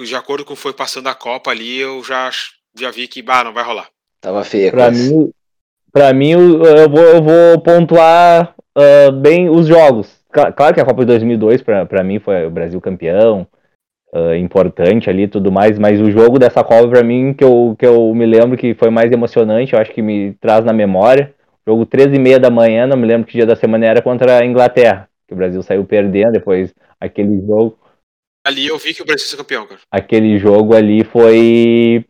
de acordo com o que foi passando a Copa ali, eu já, já vi que bah, não vai rolar. Tava feia. Pra mim, pra mim eu, vou, eu vou pontuar uh, bem os jogos. Claro que a Copa de 2002 pra, pra mim foi o Brasil campeão, uh, importante ali tudo mais, mas o jogo dessa Copa pra mim, que eu, que eu me lembro que foi mais emocionante, eu acho que me traz na memória. Jogo 13 e meia da manhã, não me lembro que dia da semana era, contra a Inglaterra, que o Brasil saiu perdendo depois aquele jogo Ali eu vi que o Brasil é campeão, cara. Aquele jogo ali foi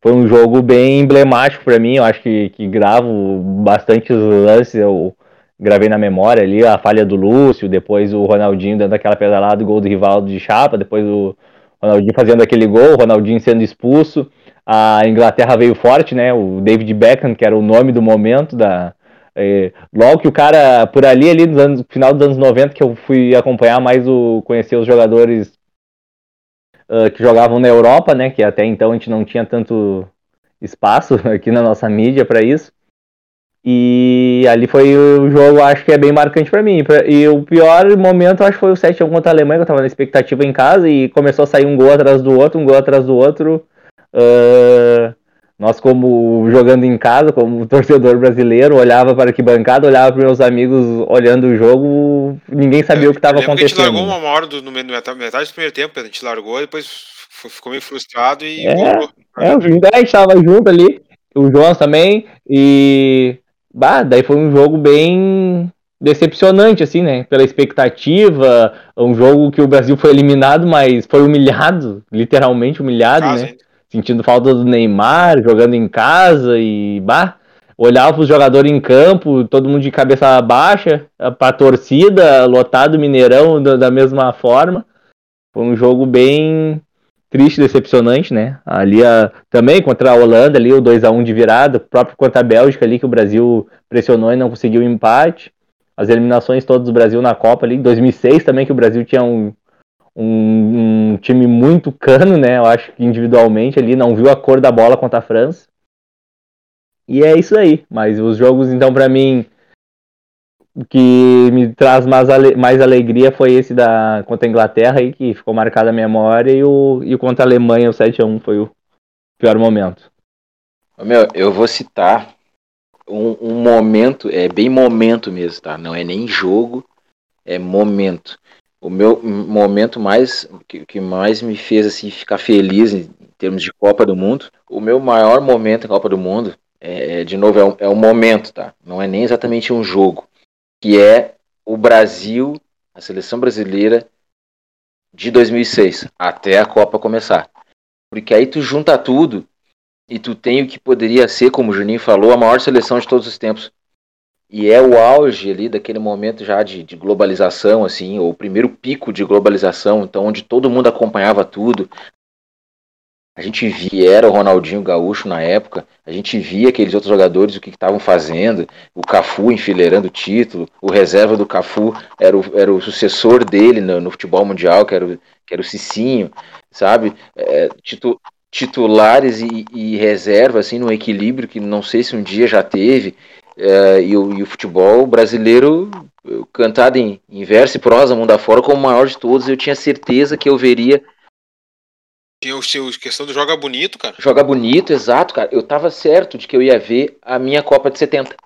foi um jogo bem emblemático para mim. Eu acho que, que gravo bastante os lances. Eu gravei na memória ali a falha do Lúcio, depois o Ronaldinho dando aquela pedalada, o gol do Rivaldo de chapa, depois o Ronaldinho fazendo aquele gol, o Ronaldinho sendo expulso. A Inglaterra veio forte, né? O David Beckham, que era o nome do momento da, é, logo que o cara, por ali, ali no anos, final dos anos 90, que eu fui acompanhar mais o. conhecer os jogadores uh, que jogavam na Europa, né? Que até então a gente não tinha tanto espaço aqui na nossa mídia para isso. E ali foi o jogo, acho que é bem marcante para mim. E o pior momento, acho que foi o 7 contra a Alemanha, que eu tava na expectativa em casa e começou a sair um gol atrás do outro, um gol atrás do outro. Uh, nós, como jogando em casa, como torcedor brasileiro, olhava para que bancada, olhava para meus amigos olhando o jogo, ninguém sabia é, o que estava acontecendo. a gente largou uma hora do, no metade, do primeiro tempo, a gente largou, depois ficou meio frustrado e é. É, o a gente estava junto ali, o João também, e bah, daí foi um jogo bem decepcionante, assim, né? Pela expectativa, um jogo que o Brasil foi eliminado, mas foi humilhado, literalmente humilhado, Casa, né? Sentindo falta do Neymar, jogando em casa e bah, olhava os jogadores em campo, todo mundo de cabeça baixa, para a torcida, lotado Mineirão da, mesma forma. Foi um jogo bem triste, decepcionante, né? Ali a, também contra a Holanda, ali o 2 a 1 de virada, próprio contra a Bélgica ali que o Brasil pressionou e não conseguiu o empate. As eliminações todas do Brasil na Copa ali, 2006 também que o Brasil tinha um um, um, time muito cano, né? Eu acho que individualmente ali não viu a cor da bola contra a França. E é isso aí. Mas os jogos, então, para mim, que me traz mais, ale mais alegria foi esse da contra a Inglaterra aí, que ficou marcado a memória, e o, e o contra a Alemanha, o 7x1, foi o pior momento. Meu, eu vou citar um, um momento, é bem momento mesmo, tá? Não é nem jogo, é momento o meu momento mais que, que, mais me fez assim ficar feliz em termos de Copa do Mundo, o meu maior momento em Copa do Mundo é, é de novo é um, é um momento, tá? Não é nem exatamente um jogo, que é o Brasil, a seleção brasileira de 2006 até a Copa começar, porque aí tu junta tudo e tu tem o que poderia ser, como o Juninho falou, a maior seleção de todos os tempos e é o auge ali daquele momento já de, de, globalização, assim, ou o primeiro pico de globalização, então onde todo mundo acompanhava tudo. A gente via, era o Ronaldinho Gaúcho na época, a gente via aqueles outros jogadores o que estavam fazendo, o Cafu enfileirando o título, o reserva do Cafu era o, era o sucessor dele no, no futebol mundial, que era o, que era o Cicinho, sabe? É, titu, titulares e, e reserva, assim, no equilíbrio que não sei se um dia já teve, é, e, o, e, o, futebol brasileiro, cantado em, em verso e prosa, mundo afora, como o maior de todos, eu tinha certeza que eu veria. Tinha o seu questão do joga bonito, cara. Joga bonito, exato, cara. Eu tava certo de que eu ia ver a minha Copa de 70.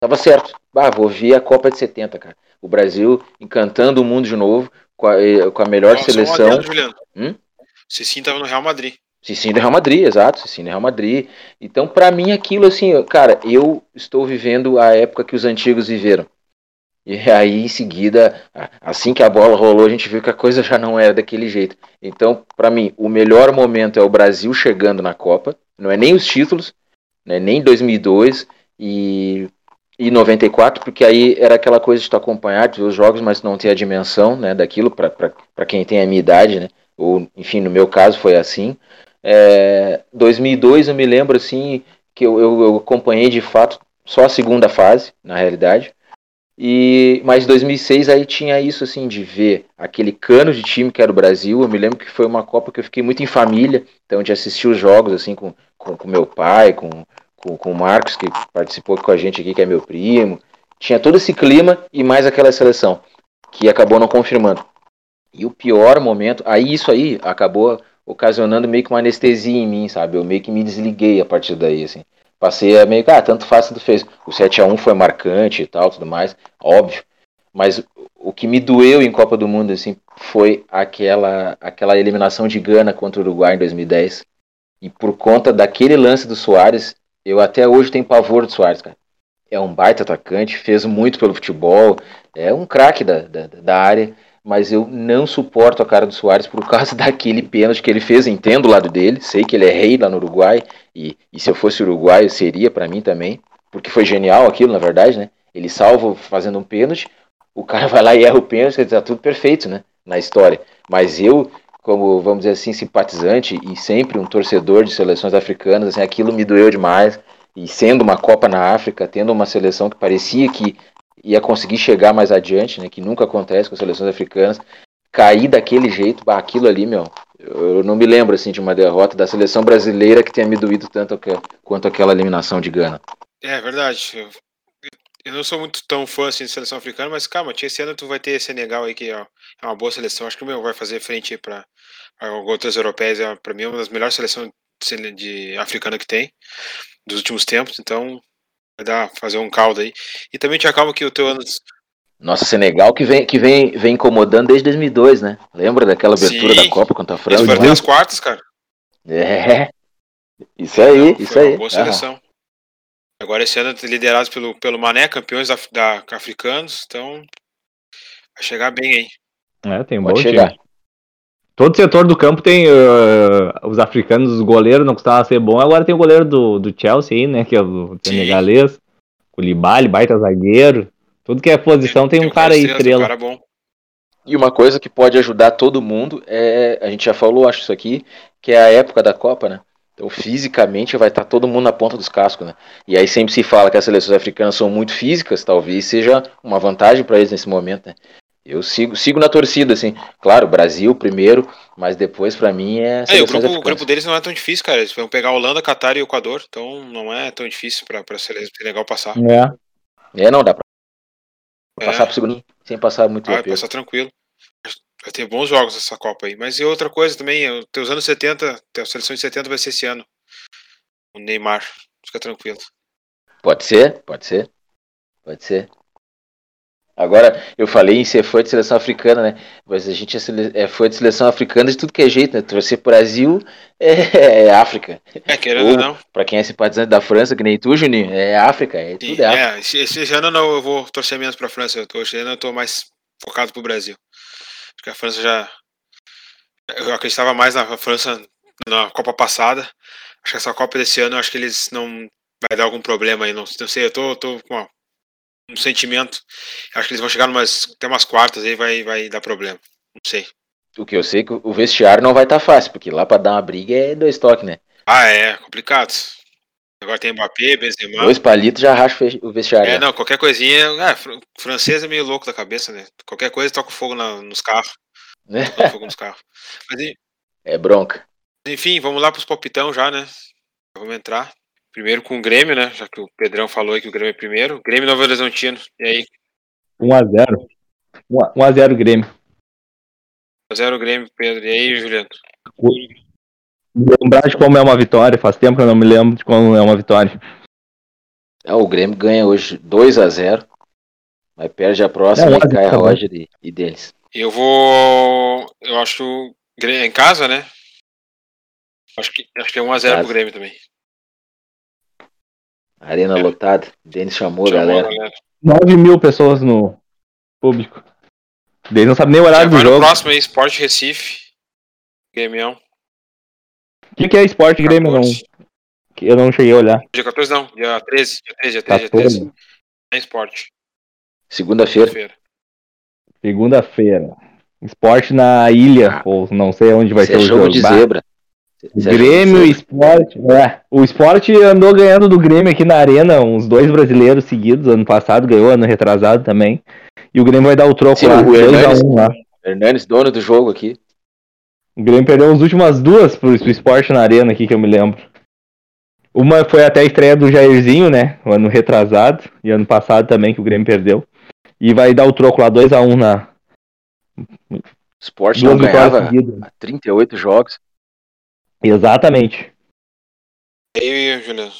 Tava certo. Ah, vou ver a Copa de 70, cara. O Brasil encantando o mundo de novo, com a, eh, com a melhor Nossa, seleção. Adendo, Juliano. Hum? Sim, tava no Real Madrid. Cicinho do Real Madrid, exato, Cicinho do Real Madrid. Então, para mim, aquilo assim, cara, eu estou vivendo a época que os antigos viveram. E aí, em seguida, assim que a bola rolou, a gente viu que a coisa já não era daquele jeito. Então, para mim, o melhor momento é o Brasil chegando na Copa. Não é nem os títulos, né, nem 2002 e, e 94, porque aí era aquela coisa de tu acompanhar, de ver os jogos, mas não ter a dimensão né, daquilo, para quem tem a minha idade, né? Ou, enfim, no meu caso foi assim. É, 2002 eu me lembro assim que eu, eu, eu acompanhei de fato só a segunda fase, na realidade. E mas 2006 aí tinha isso assim de ver aquele cano de time que era o Brasil. Eu me lembro que foi uma Copa que eu fiquei muito em família, então de assistir os jogos assim com com, com meu pai, com, com, com o Marcos que participou com a gente aqui, que é meu primo. Tinha todo esse clima e mais aquela seleção que acabou não confirmando. E o pior momento, aí isso aí acabou ocasionando meio que uma anestesia em mim, sabe? Eu meio que me desliguei a partir daí, assim. Passei a meio ah, tanto faz, tanto fez. O 7 a 1 foi marcante e tal, tudo mais, óbvio. Mas o que me doeu em Copa do Mundo, assim, foi aquela, aquela eliminação de Gana contra o Uruguai em 2010. E por conta daquele lance do Soares, eu até hoje tenho pavor do Soares, cara. É um baita atacante, fez muito pelo futebol, é um craque da, da, da área mas eu não suporto a cara do Soares por causa daquele pênalti que ele fez. Entendo o lado dele, sei que ele é rei lá no Uruguai, e, e se eu fosse uruguaio seria para mim também, porque foi genial aquilo, na verdade, né? Ele salva fazendo um pênalti, o cara vai lá e erra o pênalti, quer dizer, tá tudo perfeito, né? Na história. Mas eu, como, vamos dizer assim, simpatizante e sempre um torcedor de seleções africanas, assim, aquilo me doeu demais. E sendo uma Copa na África, tendo uma seleção que parecia que ia conseguir chegar mais adiante, né? Que nunca acontece com as seleções africanas. Cair daquele jeito, bah, aquilo ali, meu. Eu não me lembro assim de uma derrota da seleção brasileira que tenha me doído tanto quanto aquela eliminação de Gana. É verdade. Eu, eu não sou muito tão fã assim de seleção africana, mas calma, esse ano tu vai ter Senegal aí que ó, é uma boa seleção. Acho que o meu vai fazer frente para outras europeias. É, para mim é uma das melhores seleções de, de africana que tem dos últimos tempos. Então Vai dar, fazer um caldo aí. E também te acalma que o teu ano. Nossa, Senegal que vem, que vem, vem incomodando desde 2002, né? Lembra daquela abertura Sim. da Copa contra a França? Eles foram as quartas, cara. É. Isso aí, Não, isso aí. boa seleção. Ah. Agora esse ano liderados pelo, pelo Mané, campeões da, da, africanos, então vai chegar bem aí. É, tem um Pode bom chegar. Time. Todo setor do campo tem uh, os africanos, os goleiros não custava ser bom. Agora tem o goleiro do, do Chelsea aí, né? Que é o senegalês. O Libali, baita zagueiro. Tudo que é posição tem, tem um cara aí, estrela. Um cara bom. E uma coisa que pode ajudar todo mundo é, a gente já falou, acho isso aqui, que é a época da Copa, né? Então, fisicamente, vai estar todo mundo na ponta dos cascos, né? E aí sempre se fala que as seleções africanas são muito físicas, talvez seja uma vantagem para eles nesse momento, né? Eu sigo, sigo na torcida, assim. Claro, Brasil primeiro, mas depois para mim é. é o, grupo, o grupo deles não é tão difícil, cara. Eles vão pegar Holanda, Catar e Equador, então não é tão difícil pra, pra ser legal passar. É. É, não, dá pra é. passar pro segundo sem passar muito Vai passar tranquilo. Vai ter bons jogos essa Copa aí. Mas e outra coisa também, os anos 70, a seleção de 70 vai ser esse ano. O Neymar. Fica tranquilo. Pode ser, pode ser. Pode ser. Agora, eu falei em ser fã de seleção africana, né? Mas a gente é, é fã de seleção africana de tudo que é jeito, né? Torcer Brasil é, é África. É, querendo ou não. Pra quem é simpatizante da França, que nem tu, Juninho, é África, é tudo é África. É, esse, esse ano não, eu vou torcer menos pra França, eu tô, esse ano eu tô mais focado pro Brasil. Porque a França já... Eu acreditava mais na França na Copa passada. Acho que essa Copa desse ano, acho que eles não... Vai dar algum problema aí, não, não sei, eu tô, tô com uma um sentimento. Acho que eles vão chegar numas, até umas quartas aí vai, vai dar problema. Não sei. O que eu sei é que o vestiário não vai estar tá fácil, porque lá para dar uma briga é dois toques, né? Ah, é, complicado. Agora tem Mbappé, Benzema. Dois palitos já racha o vestiário. É, não, qualquer coisinha. Ah, francês é meio louco da cabeça, né? Qualquer coisa toca fogo na, nos carros. É. Toca fogo nos carros. Mas, é bronca. Enfim, vamos lá pros palpitão já, né? Vamos entrar. Primeiro com o Grêmio, né? Já que o Pedrão falou aí que o Grêmio é primeiro. Grêmio Novo Horizontino. E aí? 1x0. 1x0 Grêmio. 1x0 Grêmio, Pedro. E aí, Juliano? Lembrar de como é uma vitória. Faz tempo que eu não me lembro de como é uma vitória. É, o Grêmio ganha hoje 2x0. Mas perde a próxima é, e cai a Roger e, e deles. Eu vou. Eu acho. Em casa, né? Acho que, acho que é 1x0 pro Grêmio também. Arena é. lotada. Denis chamou, chamou galera. galera. 9 mil pessoas no público. Denis não sabe nem o horário do jogo. próximo aí, Sport Recife. Grêmio. O que, que é Sport Grêmio? Não, que eu não cheguei a olhar. Dia 14 não, dia 13, dia 13, dia 13, dia 13. É esporte. Segunda-feira. Segunda-feira. Esporte na ilha, ah. ou não sei onde vai ser é o jogo. jogo de zebra. Grêmio, esporte. É, o esporte andou ganhando do Grêmio aqui na arena, uns dois brasileiros seguidos. Ano passado ganhou, ano retrasado também. E o Grêmio vai dar o troco Sim, lá, o 2 a Hernanes. 1 lá. Hernandes, dono do jogo aqui. O Grêmio perdeu as últimas duas pro, pro esporte na arena aqui, que eu me lembro. Uma foi até a estreia do Jairzinho, né? O ano retrasado. E ano passado também, que o Grêmio perdeu. E vai dar o troco lá 2x1 na. O Sport Duas não ganhava seguidas. há 38 jogos. Exatamente. E aí, Juliano?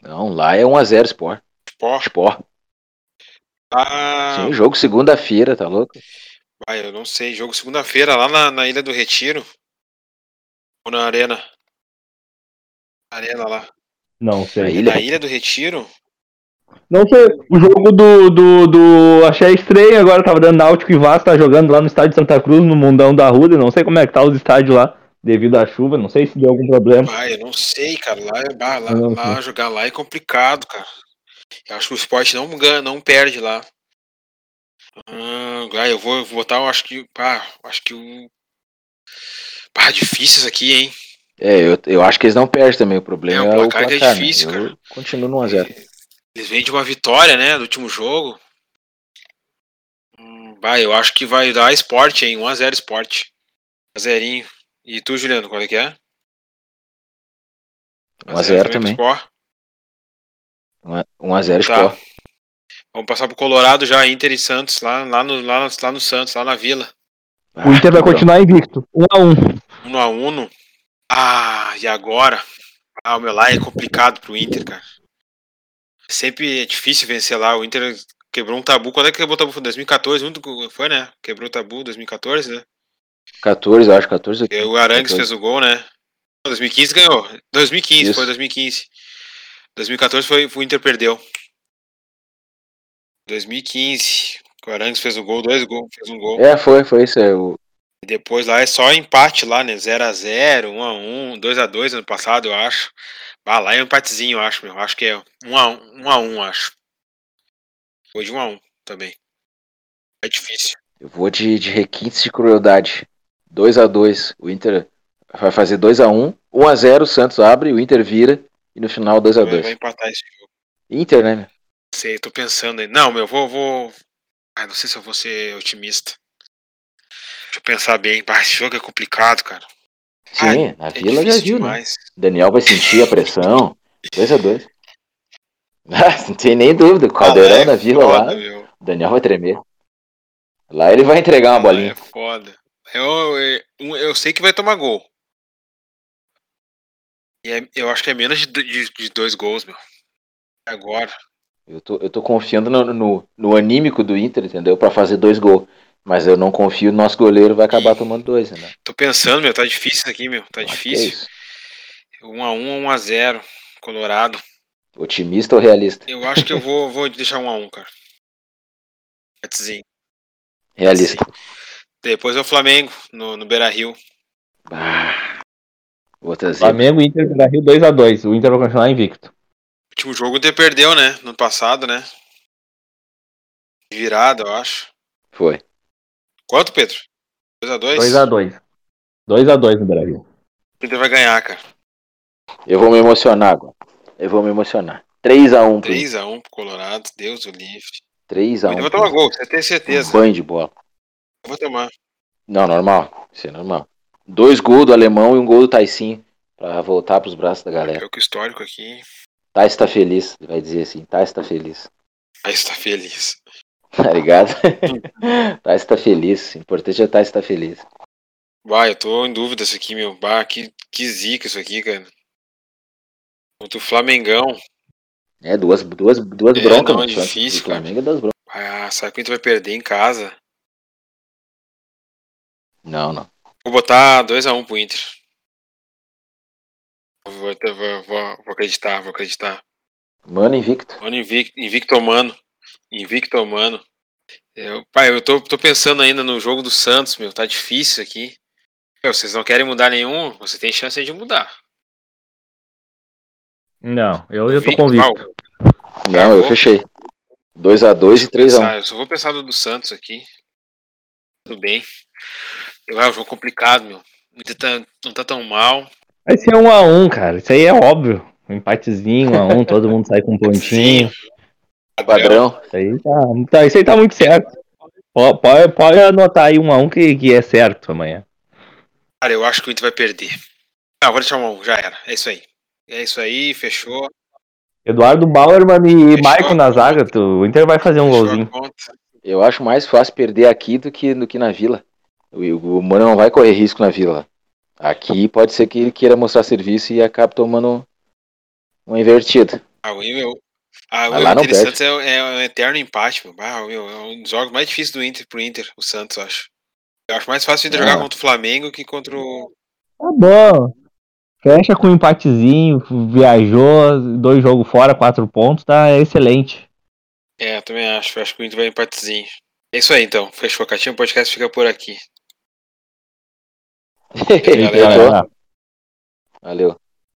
Não, lá é 1x0 Sport. Sport? Sport. Ah, Sim, jogo segunda-feira, tá louco? vai, eu não sei. Jogo segunda-feira lá na, na Ilha do Retiro. Ou na Arena? Arena lá. Não sei. Na ilha? Na Ilha do Retiro? Não sei. O jogo do. do, do... Achei estranho agora, tava dando Náutico e Vasco, tá jogando lá no estádio de Santa Cruz, no Mundão da Ruda. Não sei como é que tá os estádios lá, devido à chuva. Não sei se deu algum problema. Vai, eu não sei, cara. Lá, é- bah, lá, Não, lá jogar lá é complicado, cara. Eu acho que o esporte não ganha, não perde lá. Ah, ah, eu vou, vou botar, eu acho que. Pá, acho que o. Pá, difícil isso aqui, hein? É, eu, eu acho que eles não perdem também. O problema É, é, o o placar placar. que é difícil, né? cara. Eu continuo no 1x0. Eles vêm de uma vitória, né? Do último jogo. Hum, vai, eu acho que vai dar esporte, hein? 1x0 esporte. 1x0. E tu, Juliano, qual é que é? 1x0 também. pro Sport. 1x0 Tá. Sport. Vamos passar pro Colorado já, Inter e Santos, lá, lá, no, lá, no, lá no Santos, lá na Vila. O Inter vai Ah, continuar invicto. 1x1. 1 a 1 Ah, e agora? Ah, o meu lá é complicado pro Inter, cara. Sempre é difícil vencer lá. O Inter quebrou um tabu. Quando é que quebrou o tabu? Foi em 2014, muito co- foi, né? Quebrou o tabu 2014, né? 14, eu acho, 14 E o Arangues 14. fez o gol, né? Não, 2015 ganhou. 2015, Isso. foi 2015. 2014 foi, o Inter perdeu. 2015. O Arangues fez o gol, dois gols, fez um gol. É, foi, foi isso. É, o... E depois lá é só empate lá, né? 0x0, 1x1, 2x2 ano passado, eu acho. Ah, lá é um empatezinho, eu acho, meu. Acho que é 1x1, 1x1, acho. Foi de 1x1 também. É difícil. Eu vou de, de requintes de crueldade. 2x2. O Inter vai fazer 2x1. 1x0, o Santos abre, o Inter vira. E no final Vai, vai 2x2. empatar esse jogo. Inter, né? Sei, tô pensando aí. Não, meu, vou. vou... Ah, não sei se eu vou ser otimista. Deixa eu pensar bem. Ah, esse jogo é complicado, cara. Sim, Ah, na é Vila já viu, né? demais. Daniel vai sentir a pressão. 2x2. Não tem nem dúvida. O caldeirão Ah, é da Vila foda, lá, meu. o Daniel vai tremer. Lá ele vai entregar uma Ah, bolinha. É foda. Eu, eu, um- eu sei que vai tomar gol. E é- eu acho que é menos de, de, de dois gols, meu. Agora. Eu tô, eu tô confiando no, no, no anímico do Inter, entendeu? Pra fazer dois gols. Mas eu não confio no nosso goleiro vai acabar tomando dois, né? Tô pensando, meu. Tá difícil isso aqui, meu. Tá é difícil. isso. 1x1 ou 1x0. Colorado. Otimista ou realista? Eu acho que eu vou, vou deixar 1x1, cara. Realista. Depois é o Flamengo, no, no Beira Rio. Ah, outra. Flamengo e Inter da Rio 2x2. O Inter vai continuar invicto. último jogo o Inter perdeu, né? No passado, né? Virada, eu acho. Foi. Quanto, Pedro? 2x2? 2x2. 2x2 no Brasil. O Inter vai ganhar, cara. Eu vou me emocionar agora. Eu vou me emocionar. 3x1 pro Inter. 3x1 pro Colorado, Deus o livre. 3x1. Eu vou tomar gol, você tem certeza. Um banho de bola. Eu vou tomar. Não, normal. Isso é normal. Dois gols do alemão e um gol do Taicinho. Pra voltar pros braços da galera. Que o histórico aqui. Tais tá feliz. Vai dizer assim. Tais tá feliz. Aí está feliz. Tá ligado? Tais tá feliz. O importante é o Tais tá feliz. Vai, eu tô em dúvida isso aqui, meu. Bah, que, que zica isso aqui, cara. Contra o Flamengão. É, duas, duas, duas É, broncas, não, é difícil, O Flamengo é duas broncas. Ah, sabe que o Inter vai perder em casa? Não, não. Vou botar 2x1 pro Inter. Vou, vou, vou, vou acreditar, vou acreditar. Mano invicto. Mano, invicto, invicto mano. Invicto mano. Eu, pai, eu tô, tô pensando ainda no jogo do Santos, meu. Tá difícil aqui. Meu, vocês não querem mudar nenhum? Você tem chance de mudar. Não, eu já tô convicto. Não, eu fechei. 2x2 e 3x1. pensar, eu só vou pensar no do Santos aqui. Tudo bem. Eu, é um jogo complicado, meu. O Inter tá, não tá tão mal. Vai ser um a um, cara. Isso aí é óbvio. Um empatezinho, um a um, todo mundo sai com um pontinho. Padrão. Isso aí tá, tá, isso aí tá muito certo. Pode, pode, anotar aí um a um que, que é certo amanhã. Cara, eu acho que o Inter vai perder. Não, vou deixar um, já era. É isso aí. É isso aí, fechou. Eduardo Bauerman e Fechou. Maicon na zaga, tu, o Inter vai fazer um Fechou golzinho. Eu acho mais fácil perder aqui do que, do que na vila. O, o Mano não vai correr risco na vila. Aqui pode ser que ele queira mostrar serviço e acabe tomando uma invertida. Ah, o meu, ah, o Mas lá não. Santos é, é um eterno empate. meu. Ah, meu, é um dos jogos mais difíceis do Inter pro Inter, o Santos, eu acho. Eu acho mais fácil o Inter Ah. jogar contra o Flamengo que contra o. Tá bom. Fecha com um empatezinho, viajou, dois jogos fora, quatro pontos, tá excelente. É, eu também acho. Eu acho que o Inter vai empatezinho. É isso aí, então. Fechou. Catinho Podcast fica por aqui. Galera. Valeu.